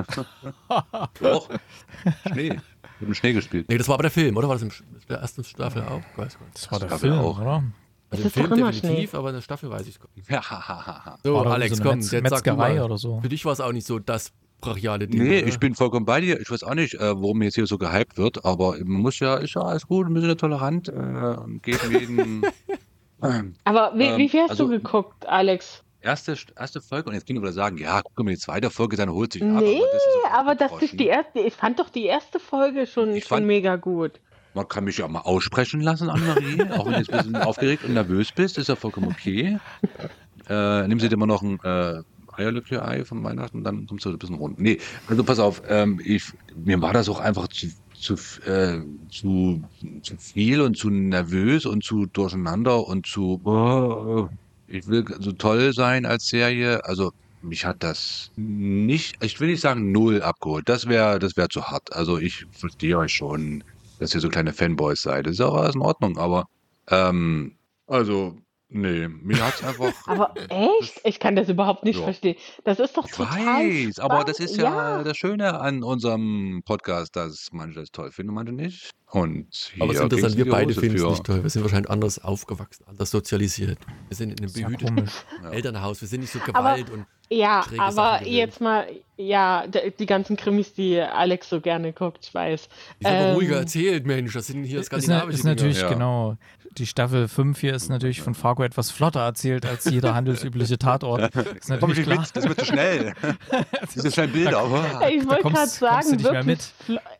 (laughs) Doch. Schnee. Mit dem Schnee gespielt. nee, das war aber der Film, oder? War das in der ersten Staffel auch? Weiß nicht. Das war der Staffel Film, auch. oder? Also im ist doch Film immer definitiv, aber in der Staffel weiß ich es gar nicht. Ja, So, doch Alex, so komm, Metz jetzt sag mal. oder so. Für dich war es auch nicht so das brachiale Ding. Nee, oder? ich bin vollkommen bei dir. Ich weiß auch nicht, äh, warum jetzt hier so gehypt wird, aber man muss ja, ist ja alles gut, ein bisschen tolerant, äh, und geht (laughs) jeden. ähm, Aber wie, Ähm, wie viel hast also- du geguckt, Alex? Erste, erste Folge und jetzt können wir sagen, ja, guck mal, die zweite Folge, dann holt sich ab. Nee, das ist aber das ist die erste. Ich fand doch die erste Folge schon, Ich schon fand- mega gut. Man kann mich ja auch mal aussprechen lassen, Annemarie, (laughs) auch wenn du jetzt ein bisschen aufgeregt und nervös bist, ist ja vollkommen okay. (laughs) Äh, nimm sie dir mal noch ein äh, Eierlikör-Ei von Weihnachten, dann kommst du ein bisschen rund. Nee, also pass auf, ähm, ich, mir war das auch einfach zu, zu, äh, zu, zu viel und zu nervös und zu durcheinander und zu, oh, ich will so toll sein als Serie. Also mich hat das nicht, ich will nicht sagen null abgeholt. Das wäre, das wäre zu hart. Also ich verstehe euch schon, dass ihr so kleine Fanboys seid. Das ist auch alles in Ordnung, aber ähm, also, nee, mir hat's einfach. (laughs) Aber echt? Ich kann das überhaupt nicht Ja. verstehen. Das ist doch Ich total weiß, aber das ist ja, ja. das Schöne an unserem Podcast, dass manche das toll finden, manche nicht. Und hier Aber es ist interessant, wir beide finden es nicht toll. Wir sind wahrscheinlich anders aufgewachsen, anders sozialisiert. Wir sind in einem ist behüteten. Ja. Elternhaus, wir sind nicht so Aber- Gewalt und Ja, aber jetzt mal, ja, die ganzen Krimis, die Alex so gerne guckt, ich weiß. ist aber Ähm, ruhiger erzählt, Mensch. Das sind hier Ist, na, skandinavische ist natürlich, Dinge. Ja. genau, die Staffel 5 hier ist natürlich von Fargo etwas flotter erzählt als jeder (laughs) handelsübliche Tatort. Ist Komm natürlich nicht klar. mit, das wird zu schnell. (laughs) Das ist schnell Bilder, aber. Ich wollte gerade sagen, wirklich,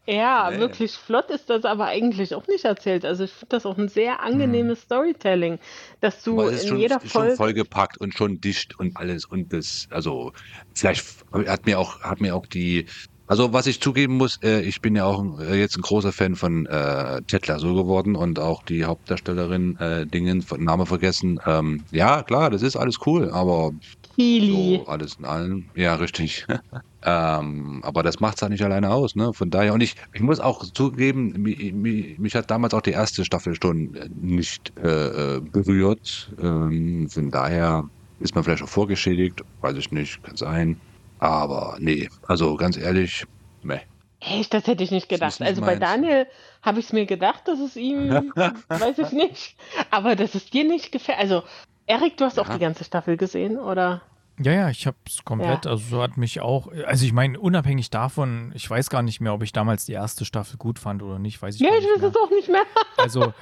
ja, Nee. wirklich flott ist das aber eigentlich auch nicht erzählt. Also ich finde das auch ein sehr angenehmes Hm. Storytelling, dass du Aber in schon, jeder ist schon Folge vollgepackt und schon dicht und alles und das, also vielleicht hat mir auch, hat mir auch die, also was ich zugeben muss, äh, ich bin ja auch äh, jetzt ein großer Fan von äh, Ted Lasso geworden und auch die Hauptdarstellerin äh, Dingen, Name vergessen. Ähm, ja, klar, das ist alles cool, aber Kili. so alles in allem, ja, richtig. (laughs) ähm, aber das macht's halt nicht alleine aus, ne? Von daher, und ich, ich muss auch zugeben, mich, mich, mich hat damals auch die erste Staffel schon äh, nicht äh, äh, berührt. Ähm, von daher ist man vielleicht auch vorgeschädigt, weiß ich nicht, kann sein. Aber nee, also ganz ehrlich, meh. Echt, das hätte ich nicht gedacht. nicht Also bei meins. Daniel habe ich es mir gedacht, dass es ihm, (laughs) weiß ich nicht. Aber dass es dir nicht gefällt. Also, Erik, du hast auch Ja. die ganze Staffel gesehen, oder? Ja, ja, ich habe es komplett, also so hat mich auch, also ich meine, unabhängig davon, ich weiß gar nicht mehr, ob ich damals die erste Staffel gut fand oder nicht, weiß ich Ja, gar ich nicht weiß mehr. es auch nicht mehr. (laughs) Also,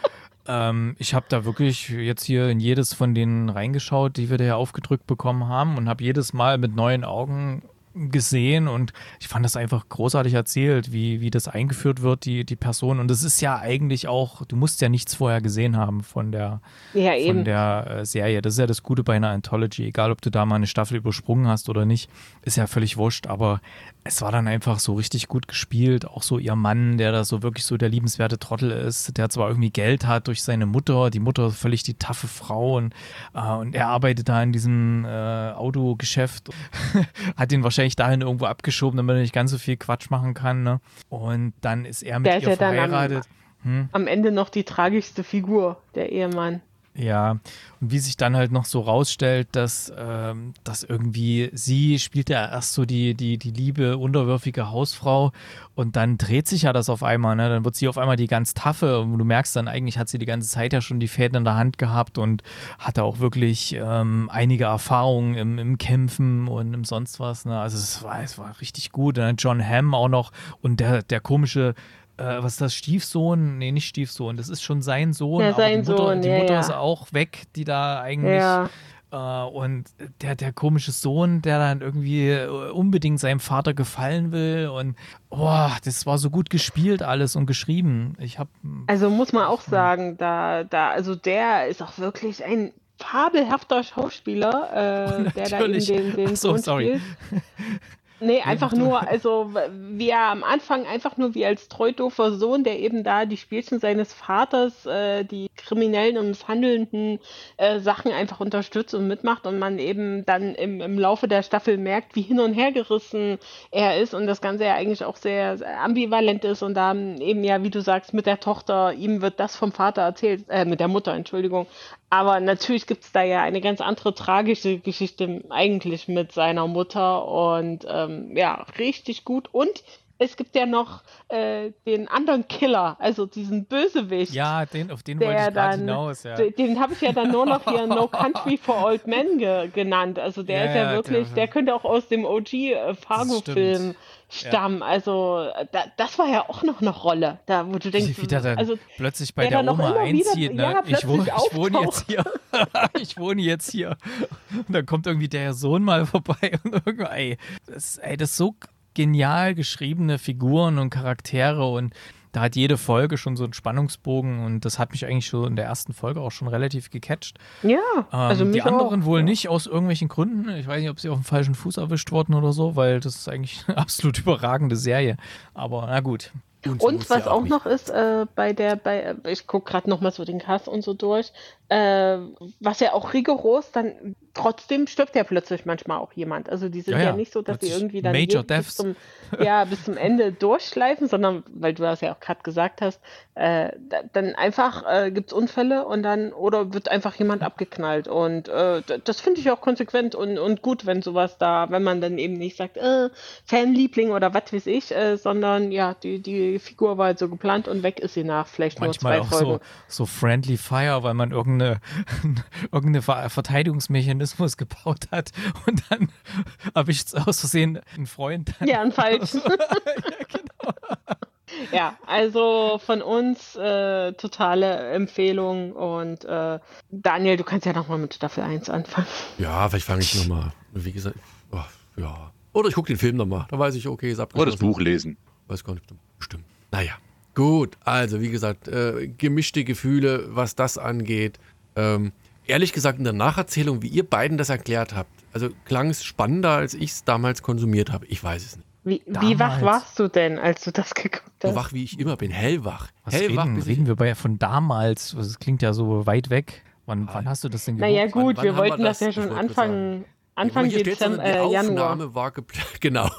ähm, ich habe da wirklich jetzt hier in jedes von denen reingeschaut, die wir da ja aufgedrückt bekommen haben und habe jedes Mal mit neuen Augen gesehen und ich fand das einfach großartig erzählt, wie, wie das eingeführt wird, die, die Person. Und es ist ja eigentlich auch, du musst ja nichts vorher gesehen haben von der, Ja, von der äh, Serie. Das ist ja das Gute bei einer Anthology, egal ob du da mal eine Staffel übersprungen hast oder nicht, ist ja völlig wurscht, aber es war dann einfach so richtig gut gespielt. Auch so ihr Mann, der da so wirklich so der liebenswerte Trottel ist, der zwar irgendwie Geld hat durch seine Mutter, die Mutter ist völlig die taffe Frau und, äh, und er arbeitet da in diesem äh, Autogeschäft, (laughs) hat ihn wahrscheinlich dahin irgendwo abgeschoben, damit er nicht ganz so viel Quatsch machen kann. Ne? Und dann ist er mit Der ihr dann am- verheiratet. Hm? Am Ende noch die tragischste Figur, der Ehemann. Ja, und wie sich dann halt noch so rausstellt, dass, ähm, dass irgendwie sie spielt ja erst so die, die, die liebe, unterwürfige Hausfrau und dann dreht sich ja das auf einmal, ne? Dann wird sie auf einmal die ganz taffe und du merkst dann, eigentlich hat sie die ganze Zeit ja schon die Fäden in der Hand gehabt und hatte auch wirklich ähm, einige Erfahrungen im, im Kämpfen und im sonst was. Ne? Also es war, es war richtig gut. Ne? John Hamm auch noch und der, der komische äh, was ist das, Stiefsohn? Nee, nicht Stiefsohn, das ist schon sein Sohn. Ja, aber sein die Mutter, Sohn, die ja, Mutter ja. ist auch weg, die da eigentlich. Ja. Äh, und der, der komische Sohn, der dann irgendwie äh, unbedingt seinem Vater gefallen will. Und boah, das war so gut gespielt alles und geschrieben. Ich habe. Also muss man auch sagen, da, da, also der ist auch wirklich ein fabelhafter Schauspieler, äh, (laughs) der da eben den, den Ach so, sorry. spielt. (laughs) Nee, einfach nur, also wie er am Anfang einfach nur wie als treudoofer Sohn, der eben da die Spielchen seines Vaters, äh, die kriminellen und misshandelnden äh, Sachen einfach unterstützt und mitmacht und man eben dann im, im Laufe der Staffel merkt, wie hin und her gerissen er ist und das Ganze ja eigentlich auch sehr, sehr ambivalent ist und dann eben ja, wie du sagst, mit der Tochter, ihm wird das vom Vater erzählt, äh, mit der Mutter, Entschuldigung. Aber natürlich gibt es da ja eine ganz andere tragische Geschichte eigentlich mit seiner Mutter und ähm, ja, richtig gut. Und es gibt ja noch äh, den anderen Killer, also diesen Bösewicht. Ja, den, auf den wollte ich gerade hinaus. Ja. Den, den habe ich ja dann nur noch hier No (laughs) Country for Old Men ge genannt. Also der Ja, ist ja, ja, wirklich, der- der, könnte auch aus dem OG äh, Fargo-Film stammen. Also äh, da, das war ja auch noch eine Rolle, da wo du denkst, Wie, wie der dann also plötzlich bei der der Oma immer wieder- einzieht, ne? ja, ich, wohne, ich wohne jetzt hier. (laughs) ich wohne jetzt hier. Und dann kommt irgendwie der Sohn mal vorbei und irgendwie, ey, das, ey, das ist so genial geschriebene Figuren und Charaktere und da hat jede Folge schon so einen Spannungsbogen und das hat mich eigentlich schon in der ersten Folge auch schon relativ gecatcht. ja, Ähm, also die mich anderen auch. wohl nicht aus irgendwelchen Gründen. Ich weiß nicht, ob sie auf dem falschen Fuß erwischt wurden oder so, weil das ist eigentlich (laughs) eine absolut überragende Serie. Aber na gut. muss Und was auch nicht. noch ist, äh, bei der, bei, äh, ich gucke gerade noch mal so den Cast und so durch, äh, was ja auch rigoros, dann trotzdem stirbt ja plötzlich manchmal auch jemand. Also die sind Ja, ja, ja, nicht so, dass die plötzlich irgendwie dann bis zum, ja, (laughs) bis zum Ende durchschleifen, sondern, weil du das ja auch gerade gesagt hast, äh, da, dann einfach äh, gibt es Unfälle und dann, oder wird einfach jemand abgeknallt. Und äh, das finde ich auch konsequent und, und gut, wenn sowas da, wenn man dann eben nicht sagt, äh, Fanliebling oder was weiß ich, äh, sondern ja, die, die Figur war halt so geplant und weg ist sie nach vielleicht Manchmal nur auch zwei Folgen. so, so Friendly Fire, weil man irgendeine, (laughs) irgendeine Ver Verteidigungsmechanismus gebaut hat und dann (laughs) erwischt es aus Versehen einen Freund. Ja, ein falsch. (laughs) Ja, also von uns äh, totale Empfehlung und äh, Daniel, du kannst ja nochmal mit Staffel 1 anfangen. Ja, vielleicht fange ich nochmal. Wie gesagt, oh, ja. Oder ich gucke den Film nochmal. Da weiß ich, okay, ist Oder abgeschlossen. das Buch lesen. Weiß gar nicht, bestimmt. Naja, gut. Also, wie gesagt, äh, gemischte Gefühle, was das angeht. Ähm, ehrlich gesagt, in der Nacherzählung, wie ihr beiden das erklärt habt, also klang es spannender, als ich es damals konsumiert habe. Ich weiß es nicht. Wie, wie wach warst du denn, als du das geguckt So hast? wach wie ich immer bin, hellwach. Was hellwach reden, reden wir bei von damals? Das klingt ja so weit weg. Wann, wann hast du das denn geguckt? Naja, gut, wann wir haben wir wollten das, das? ja schon wollte Anfang, Ja, Dezember, äh, Januar. Aufnahme war geplant. (laughs) Genau.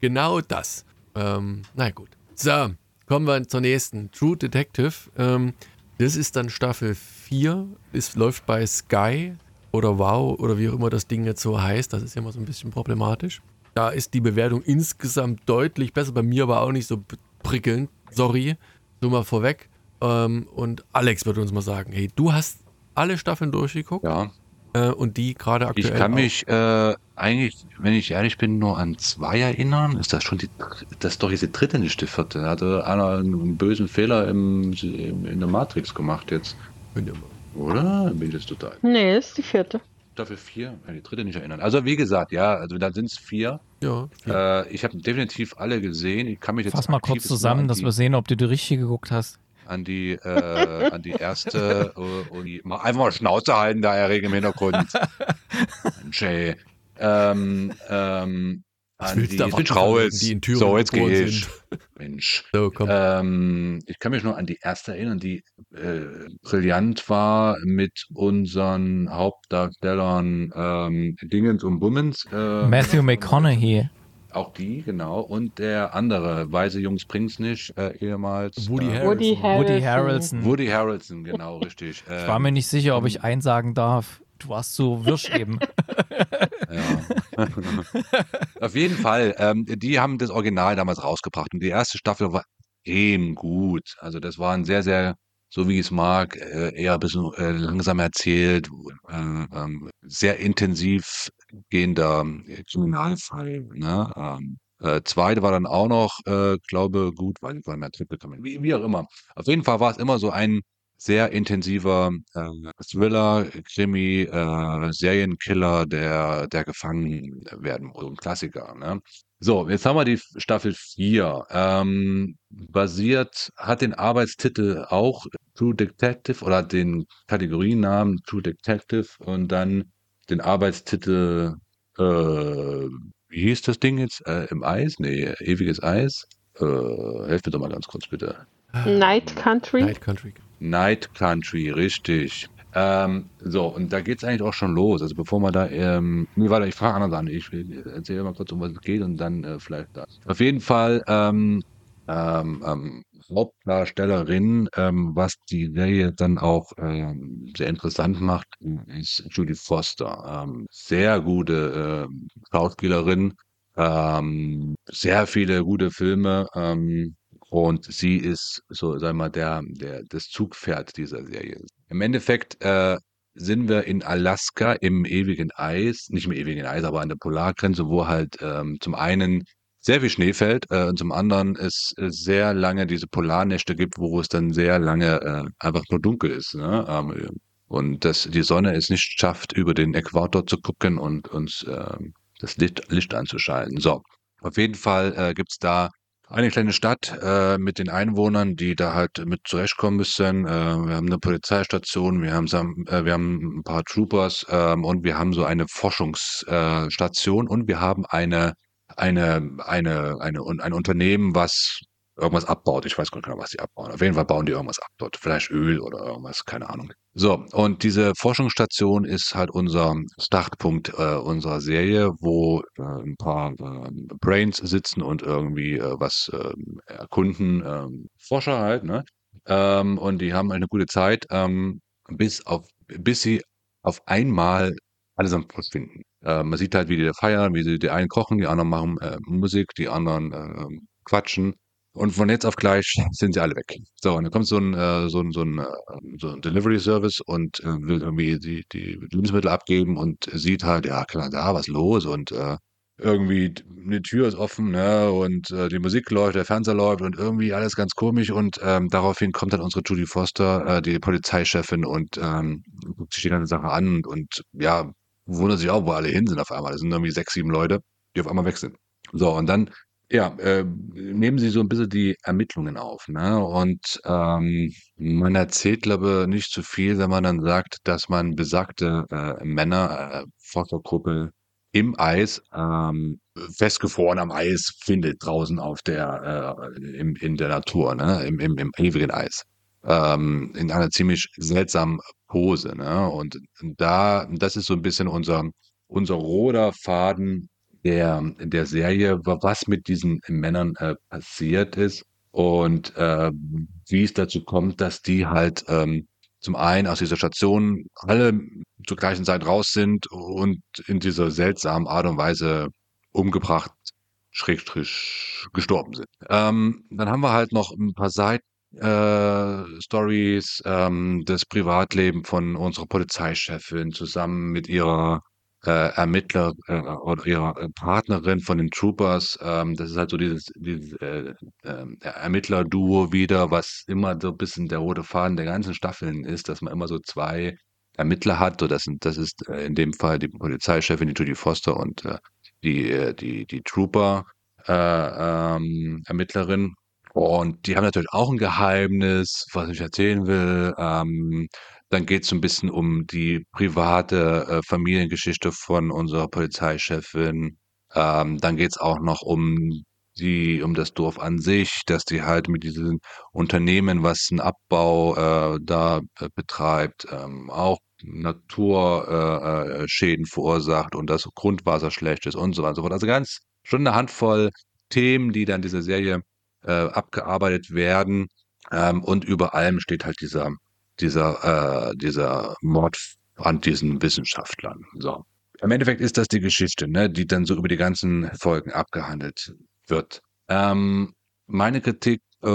genau das. Ähm, na gut. So, kommen wir zur nächsten. True Detective. Ähm, das ist dann Staffel 4. Es läuft bei Sky oder Wow oder wie auch immer das Ding jetzt so heißt. Das ist ja immer so ein bisschen problematisch. Da ist die Bewertung insgesamt deutlich besser. Bei mir aber auch nicht so prickelnd. Sorry. Nur mal vorweg. Ähm, und Alex wird uns mal sagen: Hey, du hast alle Staffeln durchgeguckt Ja. Äh, und die gerade aktuell. Ich kann auch. mich äh, eigentlich, wenn ich ehrlich bin, nur an zwei erinnern. Ist das schon die, das ist doch jetzt die dritte, nicht die vierte. Da hatte einer einen bösen Fehler im, im, in der Matrix gemacht jetzt. Oder? Bin ich jetzt total. Nee, ist die vierte. Staffel 4, die dritte nicht erinnern. Also wie gesagt, ja, also da sind es vier. Ja. ja. Äh, ich habe definitiv alle gesehen. Ich kann mich jetzt Fass mal kurz zusammen, dass wir sehen, ob du die richtige geguckt hast. An die, äh, an die erste äh, mal einfach mal Schnauze halten, da er im Hintergrund. Jay. Ähm, ähm, an die, ich bin raus. Die in Thüringen so, jetzt gehe ich. Mensch. So, komm. Ähm, ich kann mich nur an die erste erinnern, die äh, brillant war mit unseren Hauptdarstellern ähm, Dingens und Bummens. Äh, Matthew McConaughey. Auch die, genau. Und der andere, Weise Jungs bringt's nicht, äh, ehemals. Woody, äh, Woody Harrelson. Woody Harrelson. Woody Harrelson, genau, (laughs) richtig. ich war mir nicht sicher, ob ich einsagen darf. Du warst so wirsch (laughs) eben. ja. Auf jeden Fall. Ähm, die haben das Original damals rausgebracht und die erste Staffel war eben gut. Also das war ein sehr, sehr, so wie ich es mag, äh, eher ein bisschen äh, langsam erzählt, äh, ähm, sehr intensiv gehender Kriminalfall. Ne? Ähm, äh, zweite war dann auch noch, äh, glaube gut, weil ich war mehr Triple wie, wie auch immer. Auf jeden Fall war es immer so ein sehr intensiver äh, Thriller, Krimi, äh, Serienkiller, der, der gefangen werden muss. Ein Klassiker. Ne? So, jetzt haben wir die Staffel 4. Ähm, basiert, hat den Arbeitstitel auch True Detective oder den Kategorienamen True Detective und dann den Arbeitstitel, äh, wie hieß das Ding jetzt? Äh, Im Eis? Nee, ewiges Eis. Äh, helft mir doch mal ganz kurz bitte. Night Country. Night Country. Night Country, richtig. Ähm, so, und da geht es eigentlich auch schon los. Also bevor man da, ähm, nee, warte, ich frage andere an. Ich erzähle mal kurz, um was es geht und dann äh, vielleicht das. Auf jeden Fall, ähm, ähm, ähm, Hauptdarstellerin, ähm, was die Serie dann auch ähm, sehr interessant macht, ist Judy Foster. Ähm, sehr gute äh, Schauspielerin, ähm, sehr viele gute Filme. Ähm, und sie ist so, sagen wir mal, der, der, das Zugpferd dieser Serie. Im Endeffekt äh, sind wir in Alaska im ewigen Eis, nicht im ewigen Eis, aber an der Polargrenze, wo halt ähm, zum einen sehr viel Schnee fällt äh, und zum anderen es äh, sehr lange diese Polarnächte gibt, wo es dann sehr lange äh, einfach nur dunkel ist. Ne? Ähm, und dass die Sonne es nicht schafft, über den Äquator zu gucken und uns äh, das Licht, Licht anzuschalten. So, auf jeden Fall äh, gibt's da eine kleine Stadt äh, mit den Einwohnern, die da halt mit zurechtkommen müssen. Äh, wir haben eine Polizeistation, wir haben, äh, wir haben ein paar Troopers ähm, und wir haben so eine Forschungsstation und wir haben eine eine eine eine ein Unternehmen, was irgendwas abbaut. Ich weiß gar nicht genau, was die abbauen. Auf jeden Fall bauen die irgendwas ab dort. Vielleicht Öl oder irgendwas, keine Ahnung. So, und diese Forschungsstation ist halt unser Startpunkt äh, unserer Serie, wo äh, ein paar äh, Brains sitzen und irgendwie äh, was ähm, erkunden. Ähm, Forscher halt, ne? Ähm, und die haben eine gute Zeit, ähm, bis auf, bis sie auf einmal allesamt verschwinden. Äh, man sieht halt, wie die feiern, wie die einen kochen, die anderen machen äh, Musik, die anderen äh, quatschen. Und von jetzt auf gleich (laughs) sind sie alle weg. So, und dann kommt so ein, äh, so ein, so ein, äh, so ein Delivery Service und äh, will irgendwie die, die Lebensmittel abgeben und sieht halt, ja klar, da was los und äh, irgendwie eine Tür ist offen, ne, und äh, die Musik läuft, der Fernseher läuft und irgendwie alles ganz komisch und ähm, daraufhin kommt dann unsere Judy Foster, äh, die Polizeichefin und ähm, guckt sich die ganze Sache an und, und ja, wundert sich auch, wo alle hin sind auf einmal. Das sind irgendwie sechs, sieben Leute, die auf einmal weg sind. So, und dann ja, äh, nehmen Sie so ein bisschen die Ermittlungen auf, ne? Und, ähm, man erzählt, glaube ich, nicht zu viel, wenn man dann sagt, dass man besagte, äh, Männer, äh, Forschergruppe im Eis, ähm, festgefroren am Eis findet draußen auf der, äh, im, in der Natur, ne? Im, im, im ewigen Eis. Ähm, in einer ziemlich seltsamen Pose, ne? Und da, das ist so ein bisschen unser, unser roter Faden der, der Serie, was mit diesen Männern äh, passiert ist und äh, wie es dazu kommt, dass die halt ähm, zum einen aus dieser Station alle zur gleichen Zeit raus sind und in dieser seltsamen Art und Weise umgebracht, schrägstrich gestorben sind. Ähm, dann haben wir halt noch ein paar Seiten äh, Stories, ähm, das Privatleben von unserer Polizeichefin zusammen mit ihrer äh, Ermittler äh, oder ihrer äh, Partnerin von den Troopers. Ähm, das ist halt so dieses, dieses äh, äh, Ermittler-Duo wieder, was immer so ein bisschen der rote Faden der ganzen Staffeln ist, dass man immer so zwei Ermittler hat. So, das, sind, das ist äh, in dem Fall die Polizeichefin, die Judy Foster und äh, die, die, die Trooper äh, ähm. Und die haben natürlich auch ein Geheimnis, was ich erzählen will. Ähm, dann geht es ein bisschen um die private äh, Familiengeschichte von unserer Polizeichefin. Ähm, dann geht es auch noch um die, um das Dorf an sich, dass die halt mit diesem Unternehmen, was einen Abbau äh, da äh, betreibt, ähm, auch Naturschäden äh, äh, verursacht und das Grundwasser schlecht ist und so weiter und so fort. Also ganz schon eine Handvoll Themen, die dann dieser Serie äh, abgearbeitet werden. Ähm, und über allem steht halt dieser, dieser, äh, dieser Mord an diesen Wissenschaftlern. So. Im Endeffekt ist das die Geschichte, ne, die dann so über die ganzen Folgen abgehandelt wird. Ähm, meine Kritik, äh,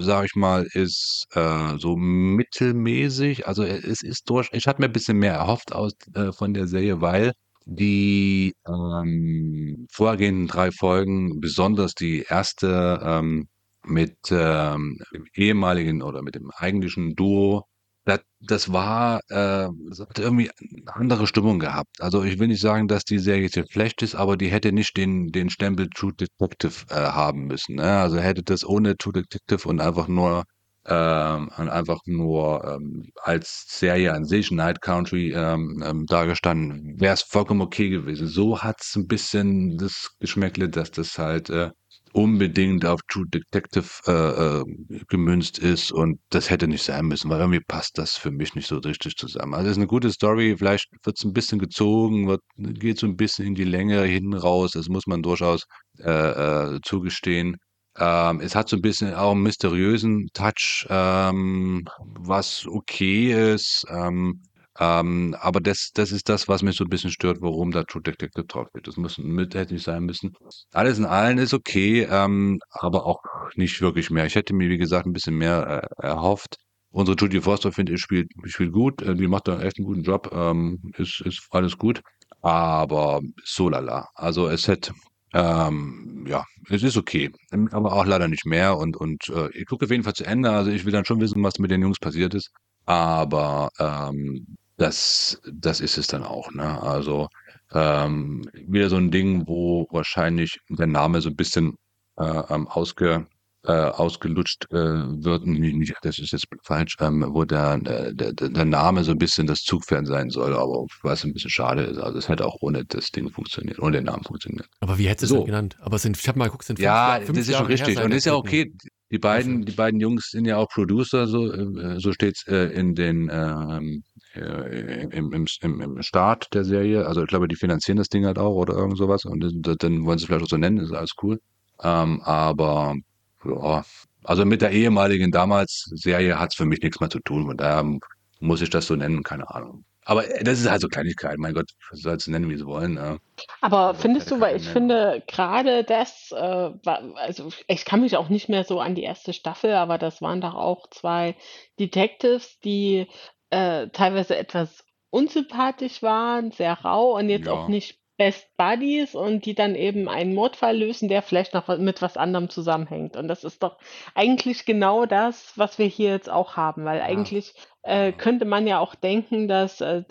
sage ich mal, ist äh, so mittelmäßig. Also es ist durch. Ich hatte mir ein bisschen mehr erhofft aus äh, von der Serie, weil die ähm, vorhergehenden drei Folgen, besonders die erste ähm, mit ähm, dem ehemaligen oder mit dem eigentlichen Duo das, das war, äh, das hat irgendwie eine andere Stimmung gehabt. Also ich will nicht sagen, dass die Serie jetzt schlecht ist, aber die hätte nicht den, den Stempel True Detective äh, haben müssen. Ne? Also hätte das ohne True Detective und einfach nur ähm, einfach nur ähm, als Serie an sich, Night Country, ähm, ähm, dargestanden, wäre es vollkommen okay gewesen. So hat es ein bisschen das Geschmäckle, dass das halt äh, unbedingt auf True Detective äh, äh, gemünzt ist und das hätte nicht sein müssen, weil irgendwie passt das für mich nicht so richtig zusammen. Also es ist eine gute Story, vielleicht wird es ein bisschen gezogen, wird, geht so ein bisschen in die Länge hinten raus, das muss man durchaus äh, äh, zugestehen. Ähm, es hat so ein bisschen auch einen mysteriösen Touch, ähm, was okay ist. Ähm, ähm, aber das, das ist das, was mich so ein bisschen stört, warum da True Detective drauf wird. Das muss mit hätte nicht sein müssen. Alles in allen ist okay, ähm, aber auch nicht wirklich mehr. Ich hätte mir, wie gesagt, ein bisschen mehr äh, erhofft. Unsere Judy Foster, finde ich, spielt, spielt gut. Äh, die macht da echt einen guten Job. Ähm, ist, ist alles gut. Aber so lala. Also es hätte, ähm, ja, es ist okay. Aber auch leider nicht mehr. Und, und äh, ich gucke auf jeden Fall zu Ende. Also ich will dann schon wissen, was mit den Jungs passiert ist. Aber ähm, das das ist es dann auch, ne? Also, ähm, wieder so ein Ding, wo wahrscheinlich der Name so ein bisschen, äh, ähm, ausge äh, ausgelutscht, äh, wird. Nicht das ist jetzt falsch, ähm, wo der der der Name so ein bisschen das Zugpferd sein soll, aber was ein bisschen schade ist. Also, es hätte auch ohne das Ding funktioniert ohne den Namen funktioniert. Aber wie hättest du es denn genannt? Aber sind ich habe mal geguckt, sind fünf Ja, fünf das ist schon richtig seit und ist ja okay. Die beiden die beiden Jungs sind ja auch Producer, so äh, so steht's, äh, in den, ähm äh, im, im, im, Start der Serie. Also ich glaube, die finanzieren das Ding halt auch oder irgend sowas und dann, dann wollen sie es vielleicht auch so nennen, ist alles cool. Ähm, aber ja, also mit der ehemaligen damals Serie hat es für mich nichts mehr zu tun. Und daher muss ich das so nennen, keine Ahnung. Aber das ist halt so Kleinigkeit. Mein Gott, soll es nennen, wie sie wollen. Ja. Aber Also findest du, weil ich nennen. finde, gerade das, äh, war, also ich kann mich auch nicht mehr so an die erste Staffel, aber das waren doch auch zwei Detectives, die äh, teilweise etwas unsympathisch waren, sehr rau und jetzt auch Ja. nicht Best Buddies und die dann eben einen Mordfall lösen, der vielleicht noch mit was anderem zusammenhängt. Und das ist doch eigentlich genau das, was wir hier jetzt auch haben, weil Ja. eigentlich äh, könnte man ja auch denken, dass, äh,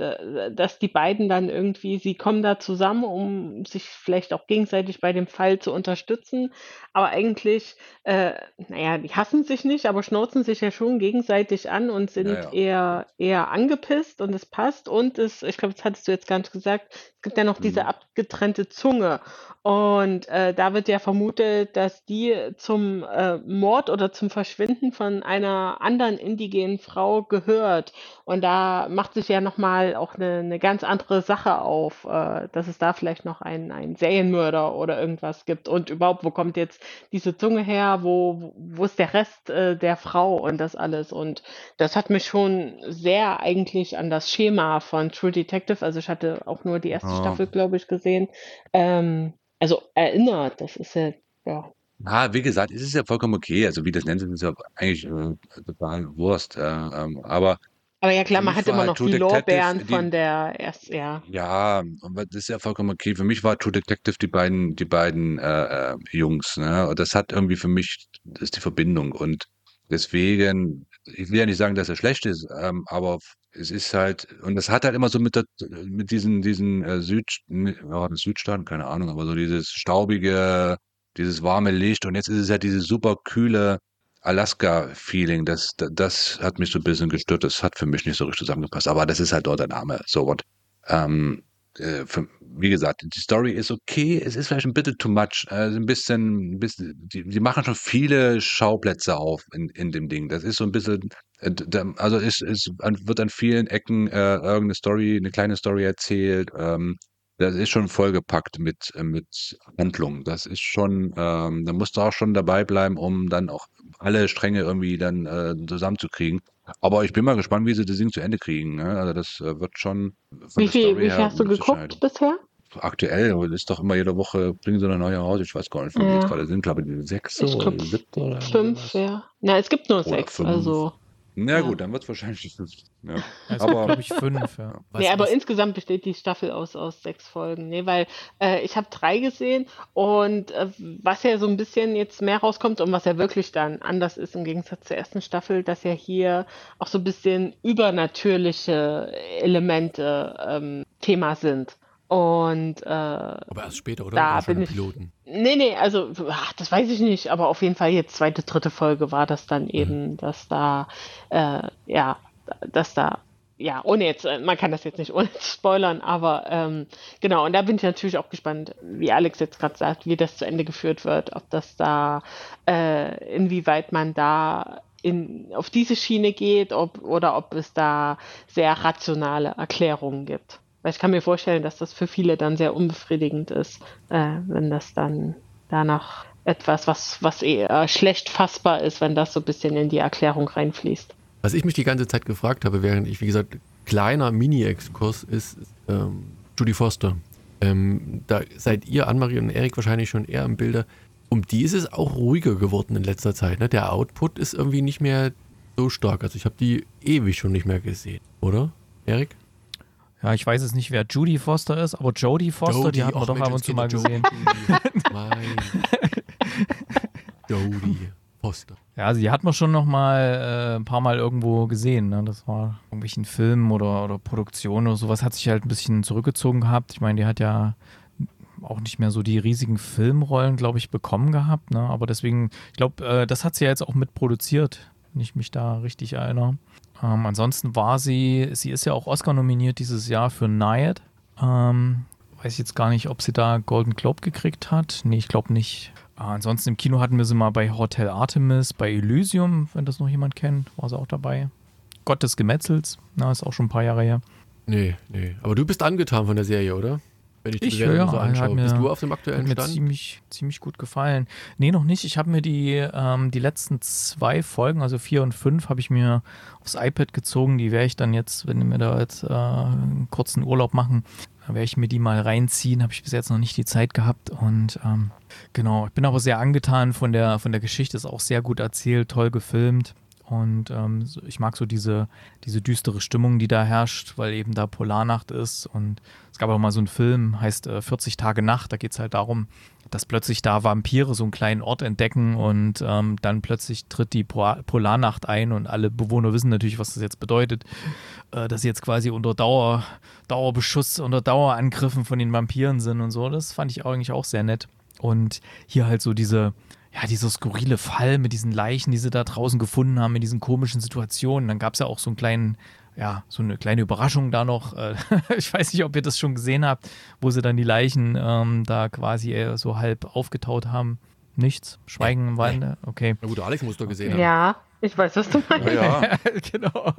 dass die beiden dann irgendwie, sie kommen da zusammen, um sich vielleicht auch gegenseitig bei dem Fall zu unterstützen. Aber eigentlich, äh, naja, die hassen sich nicht, aber schnauzen sich ja schon gegenseitig an und sind Ja, ja. eher, eher angepisst und es passt. Und es, ich glaube, das hattest du jetzt gar nicht gesagt, es gibt ja noch diese Mhm. abgetrennte Zunge. Und äh, da wird ja vermutet, dass die zum äh, Mord oder zum Verschwinden von einer anderen indigenen Frau gehört. Und da macht sich ja nochmal auch eine, eine ganz andere Sache auf, äh, dass es da vielleicht noch einen, einen Serienmörder oder irgendwas gibt. Und überhaupt, wo kommt jetzt diese Zunge her? Wo, wo ist der Rest äh, der Frau und das alles? Und das hat mich schon sehr eigentlich an das Schema von True Detective, also ich hatte auch nur die erste Ja. Staffel, glaube ich, gesehen, ähm, also erinnert. Das ist ja, ja. Ah, wie gesagt, es ist ja vollkommen okay. Also wie das nennt, ist ja eigentlich äh, total Wurst. Äh, ähm, aber Aber ja klar, man hat immer noch True die Detective Lorbeeren die von der erst, ja. Ja, das ist ja vollkommen okay. Für mich war True Detective die beiden, die beiden äh, äh, Jungs, ne? Und das hat irgendwie für mich, das ist die Verbindung. Und deswegen, ich will ja nicht sagen, dass er schlecht ist, ähm, aber es ist halt, und das hat halt immer so mit, der, mit diesen, diesen äh, Süd, ja, Südstaaten, keine Ahnung, aber so dieses staubige, dieses warme Licht und jetzt ist es halt dieses super kühle Alaska-Feeling. Das, das, hat mich so ein bisschen gestört. Das hat für mich nicht so richtig zusammengepasst. Aber das ist halt dort der Name. So what. Ähm, äh, für, wie gesagt, die Story ist okay. Es ist vielleicht ein bisschen too much. Also ein bisschen, ein bisschen die, die machen schon viele Schauplätze auf in, in dem Ding. Das ist so ein bisschen, also es, es wird an vielen Ecken äh, irgendeine Story, eine kleine Story erzählt. Ähm, das ist schon vollgepackt mit, äh, mit Handlungen. Das ist schon, ähm, da musst du auch schon dabei bleiben, um dann auch alle Stränge irgendwie dann äh, zusammenzukriegen. Aber ich bin mal gespannt, wie sie das Ding zu Ende kriegen. Ne? Also das äh, wird schon. Wie viel, wie viel hast du geguckt bisher? Aktuell ist doch immer jede Woche bringen sie eine neue raus. Ich weiß gar nicht, wie ja. gerade sind. Glaube ich, sechs oder siebte oder fünf, ja. Na, es gibt nur oder sechs, fünf. also. Na ja. gut, dann wird es wahrscheinlich die fünfte. Ja. Also, aber glaube ich fünf, ja. Was, nee, aber was? insgesamt besteht die Staffel aus, aus sechs Folgen. Nee, weil äh, ich habe drei gesehen und äh, was ja so ein bisschen jetzt mehr rauskommt und was ja wirklich dann anders ist im Gegensatz zur ersten Staffel, dass ja hier auch so ein bisschen übernatürliche Elemente ähm, Thema sind. Und äh, aber erst später, oder? Da bin ich, Piloten. Nee, nee, also ach, das weiß ich nicht, aber auf jeden Fall jetzt zweite, dritte Folge war das dann mhm. eben, mhm. dass da äh, ja, dass da ja, ohne jetzt, äh, man kann das jetzt nicht (laughs) ohne zu spoilern, aber ähm, genau, und da bin ich natürlich auch gespannt, wie Alex jetzt gerade sagt, wie das zu Ende geführt wird, ob das da, äh, inwieweit man da in, auf diese Schiene geht, ob, oder ob es da sehr rationale Erklärungen gibt. Weil ich kann mir vorstellen, dass das für viele dann sehr unbefriedigend ist, äh, wenn das dann danach etwas, was, was eher schlecht fassbar ist, wenn das so ein bisschen in die Erklärung reinfließt. Was ich mich die ganze Zeit gefragt habe, während ich, wie gesagt, kleiner Mini-Exkurs ist ähm, Judy Foster. Ähm, da seid ihr, Annemarie und Erik, wahrscheinlich schon eher im Bilde. Um die ist es auch ruhiger geworden in letzter Zeit. Ne? Der Output ist irgendwie nicht mehr so stark. Also ich habe die ewig schon nicht mehr gesehen, oder, Erik? Ja, ich weiß jetzt nicht, wer Judy Foster ist, aber Jodie Foster, Jodie, die hat man doch ab und zu mal gesehen. (laughs) Mein. Jodie Foster. Ja, also die hat man schon noch mal äh, ein paar Mal irgendwo gesehen. Ne? Das war irgendwelchen Filmen oder, oder Produktionen oder sowas, hat sich halt ein bisschen zurückgezogen gehabt. Ich meine, die hat ja auch nicht mehr so die riesigen Filmrollen, glaube ich, bekommen gehabt. Ne? Aber deswegen, ich glaube, äh, das hat sie ja jetzt auch mitproduziert, wenn ich mich da richtig erinnere. Ähm, ansonsten war sie, sie ist ja auch Oscar nominiert dieses Jahr für Nayad. Ähm, weiß jetzt gar nicht, ob sie da Golden Globe gekriegt hat. Nee, ich glaube nicht. Äh, ansonsten im Kino hatten wir sie mal bei Hotel Artemis, bei Elysium, wenn das noch jemand kennt, war sie auch dabei. Gott des Gemetzels, na, ist auch schon ein paar Jahre her. Nee, nee. Aber du bist angetan von der Serie, oder? Wenn ich die ich, ja, so anschaue. Mir, Bist du auf dem aktuellen hat mir Stand? Ziemlich, ziemlich gut gefallen. Nee, noch nicht. Ich habe mir die, ähm, die letzten zwei Folgen, also vier und fünf, habe ich mir aufs iPad gezogen. Die werde ich dann jetzt, wenn wir da jetzt äh, einen kurzen Urlaub machen, werde ich mir die mal reinziehen. Habe ich bis jetzt noch nicht die Zeit gehabt. Und ähm, genau, ich bin aber sehr angetan von der, von der Geschichte. Ist auch sehr gut erzählt, toll gefilmt. Und ähm, ich mag so diese, diese düstere Stimmung, die da herrscht, weil eben da Polarnacht ist. Und es gab auch mal so einen Film, heißt äh, 40 Tage Nacht. Da geht es halt darum, dass plötzlich da Vampire so einen kleinen Ort entdecken und ähm, dann plötzlich tritt die Polarnacht ein und alle Bewohner wissen natürlich, was das jetzt bedeutet, äh, dass sie jetzt quasi unter Dauer, Dauerbeschuss, unter Dauerangriffen von den Vampiren sind und so. Das fand ich eigentlich auch sehr nett. Und hier halt so diese, ja, dieser skurrile Fall mit diesen Leichen, die sie da draußen gefunden haben, in diesen komischen Situationen. Dann gab es ja auch so einen kleinen, ja, so eine kleine Überraschung da noch. Äh, (laughs) ich weiß nicht, ob ihr das schon gesehen habt, wo sie dann die Leichen ähm, da quasi so halb aufgetaut haben. Nichts, Schweigen im Walde, okay. Na gut, Alex muss doch gesehen haben. Ja, ich weiß, was du meinst. Ja, ja. (laughs) genau.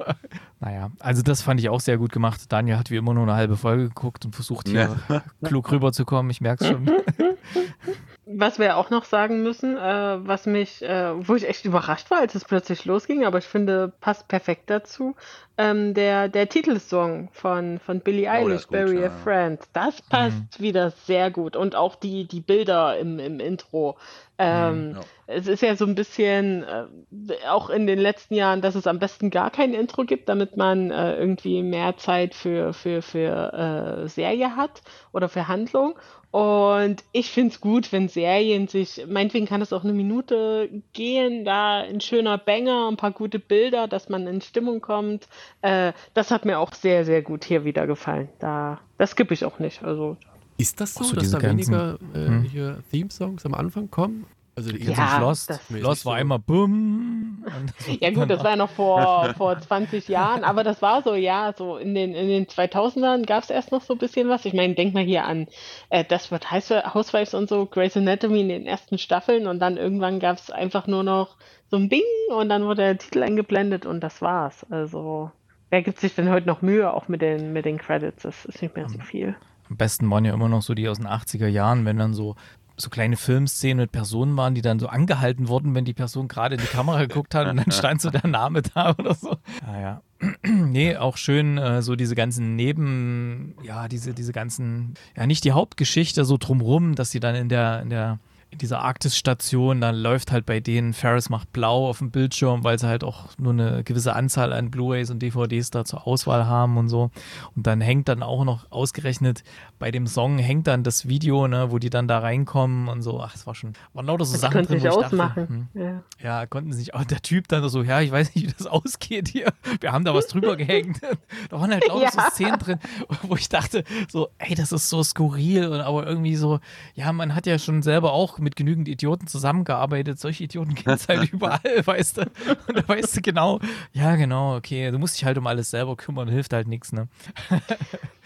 Naja, also das fand ich auch sehr gut gemacht. Daniel hat wie immer nur eine halbe Folge geguckt und versucht hier ja. klug rüberzukommen. Ich merke es schon. (laughs) Was wir auch noch sagen müssen, äh, was mich, äh, wo ich echt überrascht war, als es plötzlich losging, aber ich finde, passt perfekt dazu, ähm, der, der Titelsong von, von Billie oh, Eilish, oh, Bury ja. a Friend, das passt mhm. wieder sehr gut. Und auch die, die Bilder im, im Intro. Ähm, mhm, ja. Es ist ja so ein bisschen, äh, auch in den letzten Jahren, dass es am besten gar kein Intro gibt, damit man äh, irgendwie mehr Zeit für, für, für äh, Serie hat oder für Handlung. Und ich finde es gut, wenn Serien sich, meinetwegen kann es auch eine Minute gehen, da ein schöner Banger, ein paar gute Bilder, dass man in Stimmung kommt, Äh, das hat mir auch sehr, sehr gut hier wieder gefallen. Da, das skippe ich auch nicht. Also Ist das so, so dass da weniger ganzen- äh, Hm. hier Theme-Songs am Anfang kommen? Also die Ja, Lost, das- Lost war einmal bumm. und das Ja gut, das war ja noch vor, (laughs) vor 20 Jahren, aber das war so, ja, so in den, in den 2000ern gab es erst noch so ein bisschen was. Ich meine, denk mal hier an äh, das wird Housewives und so, Grey's Anatomy in den ersten Staffeln und dann irgendwann gab es einfach nur noch so ein Bing und dann wurde der Titel eingeblendet und das war's. Also wer gibt sich denn heute noch Mühe, auch mit den, mit den Credits? Das ist nicht mehr so viel. Am besten waren ja immer noch so die aus den 80er Jahren, wenn dann so, so kleine Filmszenen mit Personen waren, die dann so angehalten wurden, wenn die Person gerade in die Kamera geguckt hat und dann (laughs) stand so der Name da oder so. Ja, ja. (clears throat) nee, auch schön äh, so diese ganzen Neben, ja, diese, diese ganzen, ja, nicht die Hauptgeschichte so drumrum, dass sie dann in der, in der, in dieser Arktis-Station, dann läuft halt bei denen Ferris macht blau auf dem Bildschirm, weil sie halt auch nur eine gewisse Anzahl an Blu-rays und DVDs da zur Auswahl haben und so. Und dann hängt dann auch noch ausgerechnet bei dem Song hängt dann das Video, ne, wo die dann da reinkommen und so. Ach, es war schon, waren lauter so Das Sachen drin, wo ich ausmachen. dachte, hm, Ja. ja, konnten sie nicht. auch der Typ dann so, ja, ich weiß nicht, wie das (laughs) ausgeht hier. Wir haben da was drüber gehängt. (laughs) Da waren halt lauter so Ja. Szenen drin, wo ich dachte, so, ey, das ist so skurril. Und aber irgendwie so, ja, man hat ja schon selber auch mit genügend Idioten zusammengearbeitet. Solche Idioten (laughs) gibt es halt überall, (laughs) weißt du. Und da weißt du genau, ja, genau, okay, du musst dich halt um alles selber kümmern, hilft halt nichts, ne? (laughs)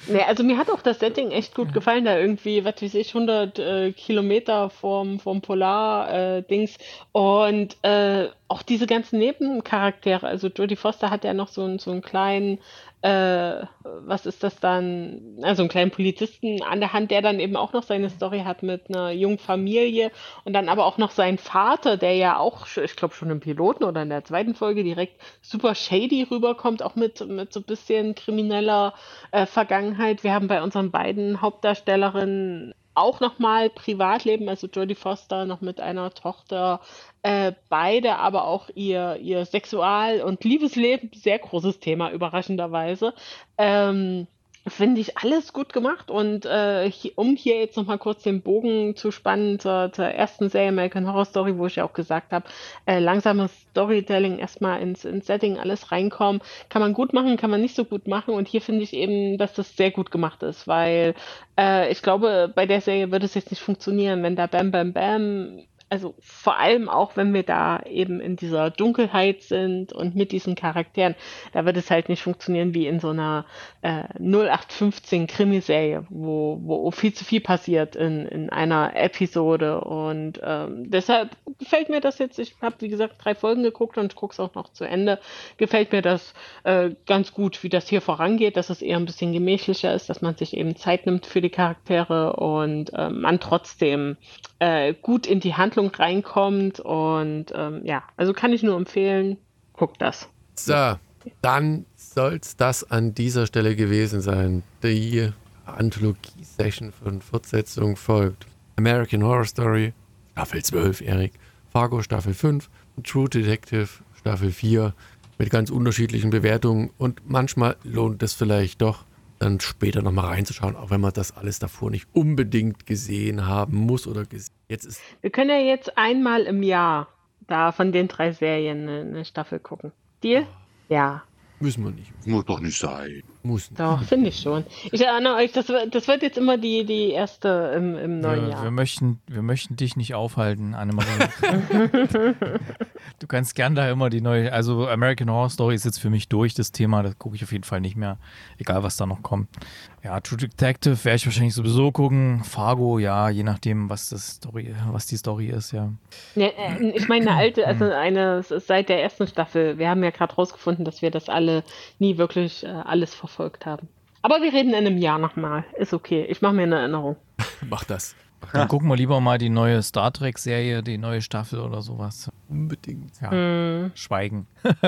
Nee, also mir hat auch das Setting echt gut gefallen, da irgendwie, was weiß ich, 100 äh, Kilometer vom, vom Polar-Dings und äh, auch diese ganzen Nebencharaktere, also Jodie Foster hat ja noch so, einen- so einen kleinen, äh, was ist das dann, also einen kleinen Polizisten an der Hand, der dann eben auch noch seine Story hat mit einer jungen Familie und dann aber auch noch seinen Vater, der ja auch, ich glaube schon im Piloten oder in der zweiten Folge direkt super shady rüberkommt, auch mit, mit so ein bisschen krimineller äh, Vergangenheit. Wir haben bei unseren beiden Hauptdarstellerinnen auch nochmal Privatleben, also Jodie Foster noch mit einer Tochter, äh, beide aber auch ihr, ihr Sexual- und Liebesleben, sehr großes Thema, überraschenderweise. Ähm, Finde ich alles gut gemacht. Und äh, hier, um hier jetzt nochmal kurz den Bogen zu spannen zur, zur ersten Serie American Horror Story, wo ich ja auch gesagt habe, äh, langsames Storytelling, erstmal ins, ins Setting alles reinkommen, kann man gut machen, kann man nicht so gut machen. Und hier finde ich eben, dass das sehr gut gemacht ist, weil äh, ich glaube, bei der Serie würde es jetzt nicht funktionieren, wenn da Bam Bam Bam also vor allem auch, wenn wir da eben in dieser Dunkelheit sind und mit diesen Charakteren, da wird es halt nicht funktionieren wie in so einer äh, 0815 Krimiserie, wo, wo viel zu viel passiert in, in einer Episode. Und ähm, deshalb gefällt mir das jetzt. Ich habe, wie gesagt, drei Folgen geguckt und gucke es auch noch zu Ende. Gefällt mir das äh, ganz gut, wie das hier vorangeht, dass es eher ein bisschen gemächlicher ist, dass man sich eben Zeit nimmt für die Charaktere und äh, man trotzdem äh, gut in die Handlung reinkommt. Und ähm, ja, also kann ich nur empfehlen, guckt das. So, dann soll es das an dieser Stelle gewesen sein. Die Anthologie-Session von Fortsetzung folgt. American Horror Story, Staffel 12, Erik. Fargo, Staffel 5. Und True Detective, Staffel 4. Mit ganz unterschiedlichen Bewertungen. Und manchmal lohnt es vielleicht doch, dann später nochmal reinzuschauen, auch wenn man das alles davor nicht unbedingt gesehen haben muss oder gesehen. Jetzt ist Wir können ja jetzt einmal im Jahr da von den drei Serien eine, eine Staffel gucken. Deal? Ja. Müssen wir nicht. Muss doch nicht sein. Muss nicht. Doch, finde ich schon. Ich erinnere euch, das, wird- das wird jetzt immer die, die erste im, im neuen Wir, Jahr. wir, möchten, wir möchten dich nicht aufhalten, Annemarie. (laughs) du kannst gern da immer die neue, also American Horror Story ist jetzt für mich durch, das Thema, das gucke ich auf jeden Fall nicht mehr, egal was da noch kommt. Ja, True Detective werde ich wahrscheinlich sowieso gucken. Fargo, ja, je nachdem, was das Story, was die Story ist, ja. Ja, äh, ich meine, eine alte, also eine es ist seit der ersten Staffel. Wir haben ja gerade rausgefunden, dass wir das alle nie wirklich äh, alles verfolgt haben. Aber wir reden in einem Jahr nochmal. Ist okay. Ich mache mir eine Erinnerung. (laughs) Mach das. Dann gucken wir lieber mal die neue Star Trek Serie, die neue Staffel oder sowas. Unbedingt. Ja, Hm. schweigen. (laughs)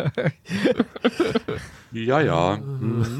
Ja, ja.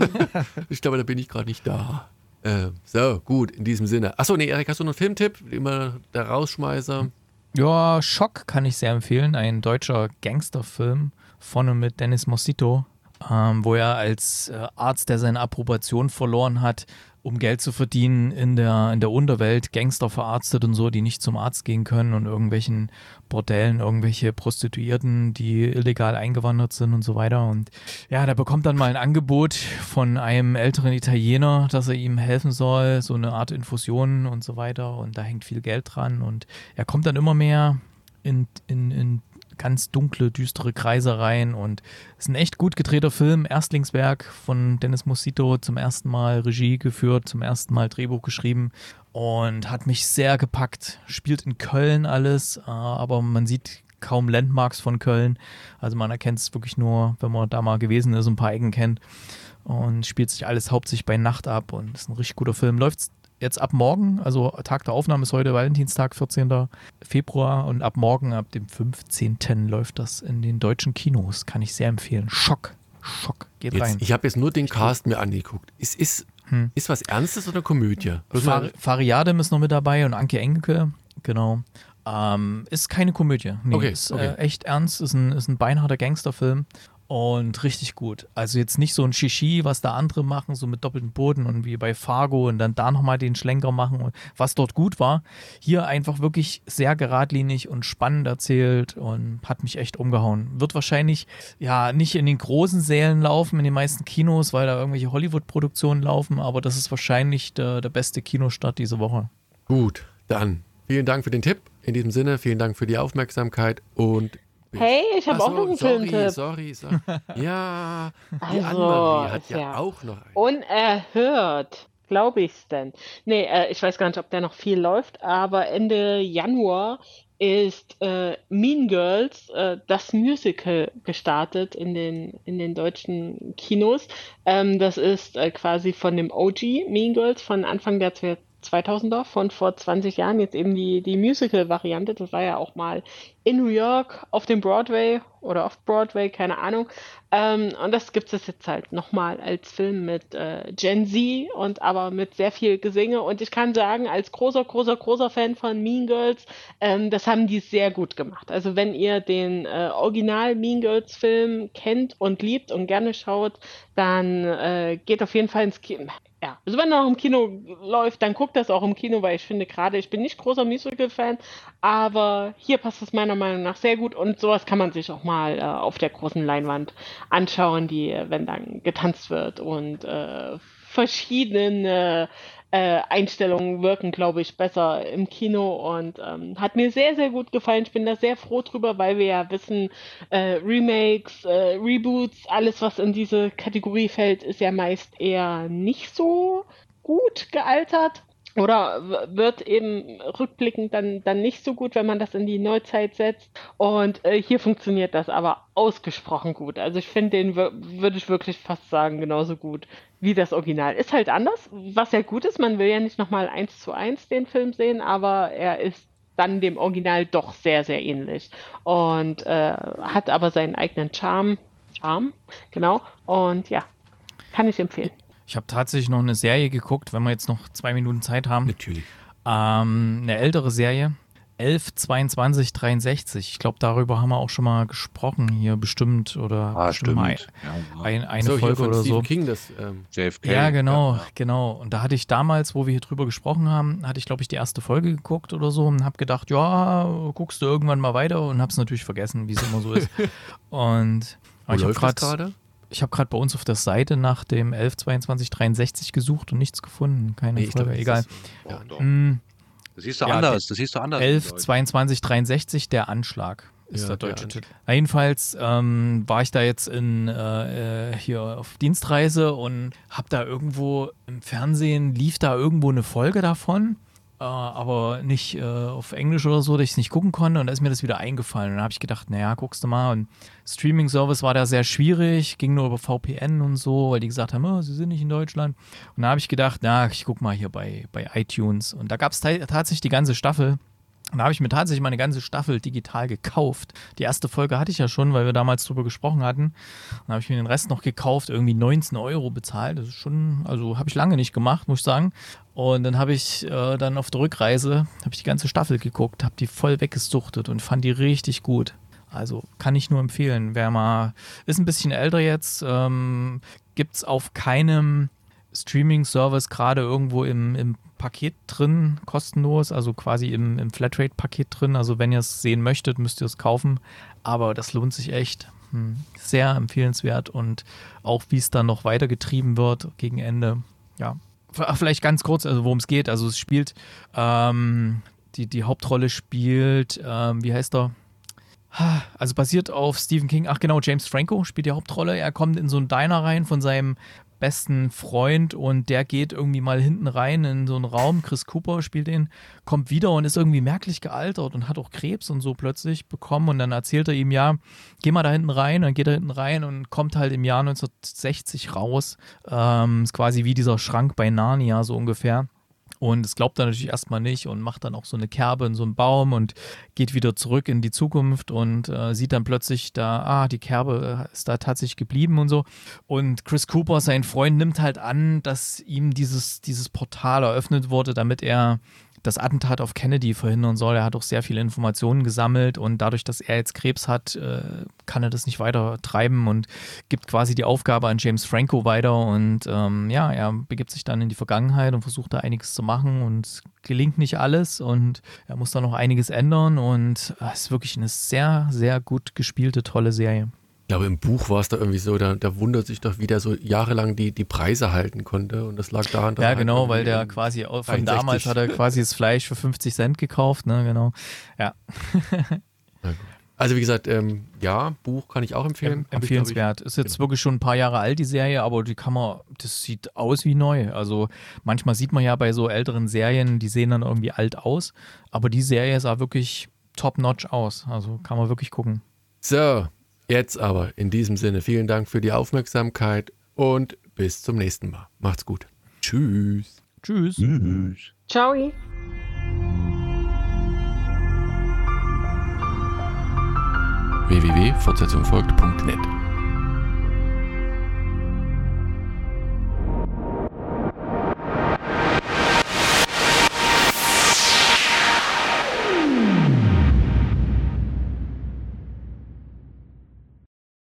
(laughs) Ich glaube, da bin ich gerade nicht da. Äh, so, gut, in diesem Sinne. Achso, nee, Erik, hast du noch einen Filmtipp? Immer der Rausschmeißer. Ja, Schock kann ich sehr empfehlen. Ein deutscher Gangsterfilm von und mit Dennis Mosito. Ähm, wo er als äh, Arzt, der seine Approbation verloren hat, um Geld zu verdienen, in der, in der Unterwelt Gangster verarztet und so, die nicht zum Arzt gehen können und irgendwelchen Bordellen, irgendwelche Prostituierten, die illegal eingewandert sind und so weiter. Und ja, der bekommt dann mal ein Angebot von einem älteren Italiener, dass er ihm helfen soll, so eine Art Infusion und so weiter. Und da hängt viel Geld dran. Und er kommt dann immer mehr in, in, in ganz dunkle, düstere Kreise rein und ist ein echt gut gedrehter Film. Erstlingswerk von Dennis Mosito, zum ersten Mal Regie geführt, zum ersten Mal Drehbuch geschrieben und hat mich sehr gepackt. Spielt in Köln alles, äh, aber man sieht kaum Landmarks von Köln. Also man erkennt es wirklich nur, wenn man da mal gewesen ist und ein paar Ecken kennt. Und spielt sich alles hauptsächlich bei Nacht ab und ist ein richtig guter Film. Läuft jetzt ab morgen, also Tag der Aufnahme ist heute Valentinstag, 14. Februar und ab morgen, ab dem 15. läuft das in den deutschen Kinos. Kann ich sehr empfehlen. Schock. Schock. Geht jetzt, rein. Ich habe jetzt nur den Cast mir angeguckt. Ist, ist, hm. ist was Ernstes oder Komödie? Far Fariadem ist noch mit dabei und Anke Engelke. Genau. Ähm, ist keine Komödie. Nee, okay, ist okay. Äh, echt ernst. Ist ein, ist ein beinharter Gangsterfilm und richtig gut. Also jetzt nicht so ein Shishi, was da andere machen, so mit doppeltem Boden und wie bei Fargo und dann da nochmal den Schlenker machen, was dort gut war. Hier einfach wirklich sehr geradlinig und spannend erzählt und hat mich echt umgehauen. Wird wahrscheinlich ja nicht in den großen Sälen laufen, in den meisten Kinos, weil da irgendwelche Hollywood-Produktionen laufen, aber das ist wahrscheinlich der, der beste Kinostart diese Woche. Gut, dann vielen Dank für den Tipp. In diesem Sinne, vielen Dank für die Aufmerksamkeit und Hey, ich habe auch noch einen sorry, Filmtipp. Sorry, sorry. (laughs) Ja, die also, Annemarie hat ja, ja, auch noch einen. Unerhört. Glaube ich's denn? Nee, äh, ich weiß gar nicht, ob der noch viel läuft, aber Ende Januar ist äh, Mean Girls, äh, das Musical, gestartet in den, in den deutschen Kinos. Ähm, das ist äh, quasi von dem OG Mean Girls von Anfang der 2000er, von vor 20 Jahren, jetzt eben die, die Musical-Variante. Das war ja auch mal in New York auf dem Broadway oder auf Broadway, keine Ahnung. Ähm, und das gibt es jetzt halt nochmal als Film mit äh, Gen Z und aber mit sehr viel Gesinge. Und ich kann sagen, als großer, großer, großer Fan von Mean Girls, ähm, das haben die sehr gut gemacht. Also wenn ihr den äh, Original Mean Girls Film kennt und liebt und gerne schaut, dann äh, geht auf jeden Fall ins Kino. Ja, also wenn er auch im Kino läuft, dann guckt das auch im Kino, weil ich finde gerade, ich bin nicht großer Musical-Fan, aber hier passt es meiner Meinung nach sehr gut und sowas kann man sich auch mal äh, auf der großen Leinwand anschauen, die, wenn dann getanzt wird und äh, verschiedene äh, Einstellungen wirken, glaube ich, besser im Kino und ähm, hat mir sehr, sehr gut gefallen. Ich bin da sehr froh drüber, weil wir ja wissen, äh, Remakes, äh, Reboots, alles, was in diese Kategorie fällt, ist ja meist eher nicht so gut gealtert. Oder wird eben rückblickend dann, dann nicht so gut, wenn man das in die Neuzeit setzt. Und äh, hier funktioniert das aber ausgesprochen gut. Also ich finde den, würde ich wirklich fast sagen, genauso gut wie das Original. Ist halt anders, was ja gut ist. Man will ja nicht nochmal eins zu eins den Film sehen, aber er ist dann dem Original doch sehr, sehr ähnlich. Und äh, hat aber seinen eigenen Charme. Charme, genau. Und ja, kann ich empfehlen. Ich habe tatsächlich noch eine Serie geguckt, wenn wir jetzt noch zwei Minuten Zeit haben. Natürlich. Ähm, eine ältere Serie, 11, 22, 63. Ich glaube, darüber haben wir auch schon mal gesprochen hier bestimmt oder ah, bestimmt mal ja, ein, eine so, Folge oder Stephen so. King, das, ähm, JFK. Ja, genau, ja. genau. Und da hatte ich damals, wo wir hier drüber gesprochen haben, hatte ich glaube ich die erste Folge geguckt oder so und habe gedacht, ja, guckst du irgendwann mal weiter und habe es natürlich vergessen, wie es immer so ist. (laughs) und wo ich habe gerade ich habe gerade bei uns auf der Seite nach dem 112263 gesucht und nichts gefunden. Keine nee, Folge, egal. Das, ja, mm, das siehst du ja, anders. Das siehst du anders. 112263, der Anschlag ist ja, der deutsche der Titel. Jedenfalls ähm, war ich da jetzt in äh, äh hier auf Dienstreise und habe da irgendwo im Fernsehen lief da irgendwo eine Folge davon äh, aber nicht äh, auf Englisch oder so, dass ich es nicht gucken konnte. Und da ist mir das wieder eingefallen. Und dann habe ich gedacht, naja, guckst du mal. Und Streaming-Service war da sehr schwierig, ging nur über VPN und so, weil die gesagt haben, oh, sie sind nicht in Deutschland. Und da habe ich gedacht, na, ich guck mal hier bei, bei iTunes. Und da gab es tatsächlich die ganze Staffel. Und da habe ich mir tatsächlich meine ganze Staffel digital gekauft. Die erste Folge hatte ich ja schon, weil wir damals drüber gesprochen hatten. Dann habe ich mir den Rest noch gekauft, irgendwie 19 Euro bezahlt. Das ist schon, also habe ich lange nicht gemacht, muss ich sagen. Und dann habe ich äh, dann auf der Rückreise, habe ich die ganze Staffel geguckt, habe die voll weggesuchtet und fand die richtig gut. Also kann ich nur empfehlen. Wer mal ist ein bisschen älter jetzt, ähm, gibt es auf keinem Streaming-Service gerade irgendwo im, im Paket drin, kostenlos, also quasi im, im Flatrate-Paket drin. Also wenn ihr es sehen möchtet, müsst ihr es kaufen. Aber das lohnt sich echt. Hm. Sehr empfehlenswert und auch wie es dann noch weitergetrieben wird gegen Ende. Ja, vielleicht ganz kurz, also worum es geht. Also es spielt, ähm, die, die Hauptrolle spielt, ähm, wie heißt er? Also basiert auf Stephen King. Ach genau, James Franco spielt die Hauptrolle. Er kommt in so einen Diner rein von seinem besten Freund und der geht irgendwie mal hinten rein in so einen Raum. Chris Cooper spielt den, kommt wieder und ist irgendwie merklich gealtert und hat auch Krebs und so plötzlich bekommen. Und dann erzählt er ihm, ja, geh mal da hinten rein. Dann geht er hinten rein und kommt halt im Jahr 1960 raus. Ähm, ist quasi wie dieser Schrank bei Narnia so ungefähr. Und es glaubt er natürlich erstmal nicht und macht dann auch so eine Kerbe in so einem Baum und geht wieder zurück in die Zukunft und äh, sieht dann plötzlich da, ah, die Kerbe ist da tatsächlich geblieben und so. Und Chris Cooper, sein Freund, nimmt halt an, dass ihm dieses, dieses Portal eröffnet wurde, damit er das Attentat auf Kennedy verhindern soll. Er hat auch sehr viele Informationen gesammelt und dadurch, dass er jetzt Krebs hat, äh, kann er das nicht weiter treiben und gibt quasi die Aufgabe an James Franco weiter. Und ähm, ja, er begibt sich dann in die Vergangenheit und versucht da einiges zu machen und gelingt nicht alles und er muss da noch einiges ändern und äh, es ist wirklich eine sehr, sehr gut gespielte, tolle Serie. Ich glaube, im Buch war es da irgendwie so, da, da, wundert sich doch, wie der so jahrelang die, die Preise halten konnte. Und das lag daran, dass Ja, genau, weil der quasi von 63. damals hat er quasi das Fleisch für 50 Cent gekauft, ne, genau. Ja. (laughs) Also wie gesagt, ähm, ja, Buch kann ich auch empfehlen. Em empfehlenswert. Ich, ist jetzt genau. wirklich schon ein paar Jahre alt, die Serie, aber die kann man, das sieht aus wie neu. Also manchmal sieht man ja bei so älteren Serien, die sehen dann irgendwie alt aus, aber die Serie sah wirklich top-notch aus. Also kann man wirklich gucken. So, Jetzt aber in diesem Sinne vielen Dank für die Aufmerksamkeit und bis zum nächsten Mal. Macht's gut. Tschüss. Tschüss. Tschüss. Ciao. www.fortsetzungfolgt.net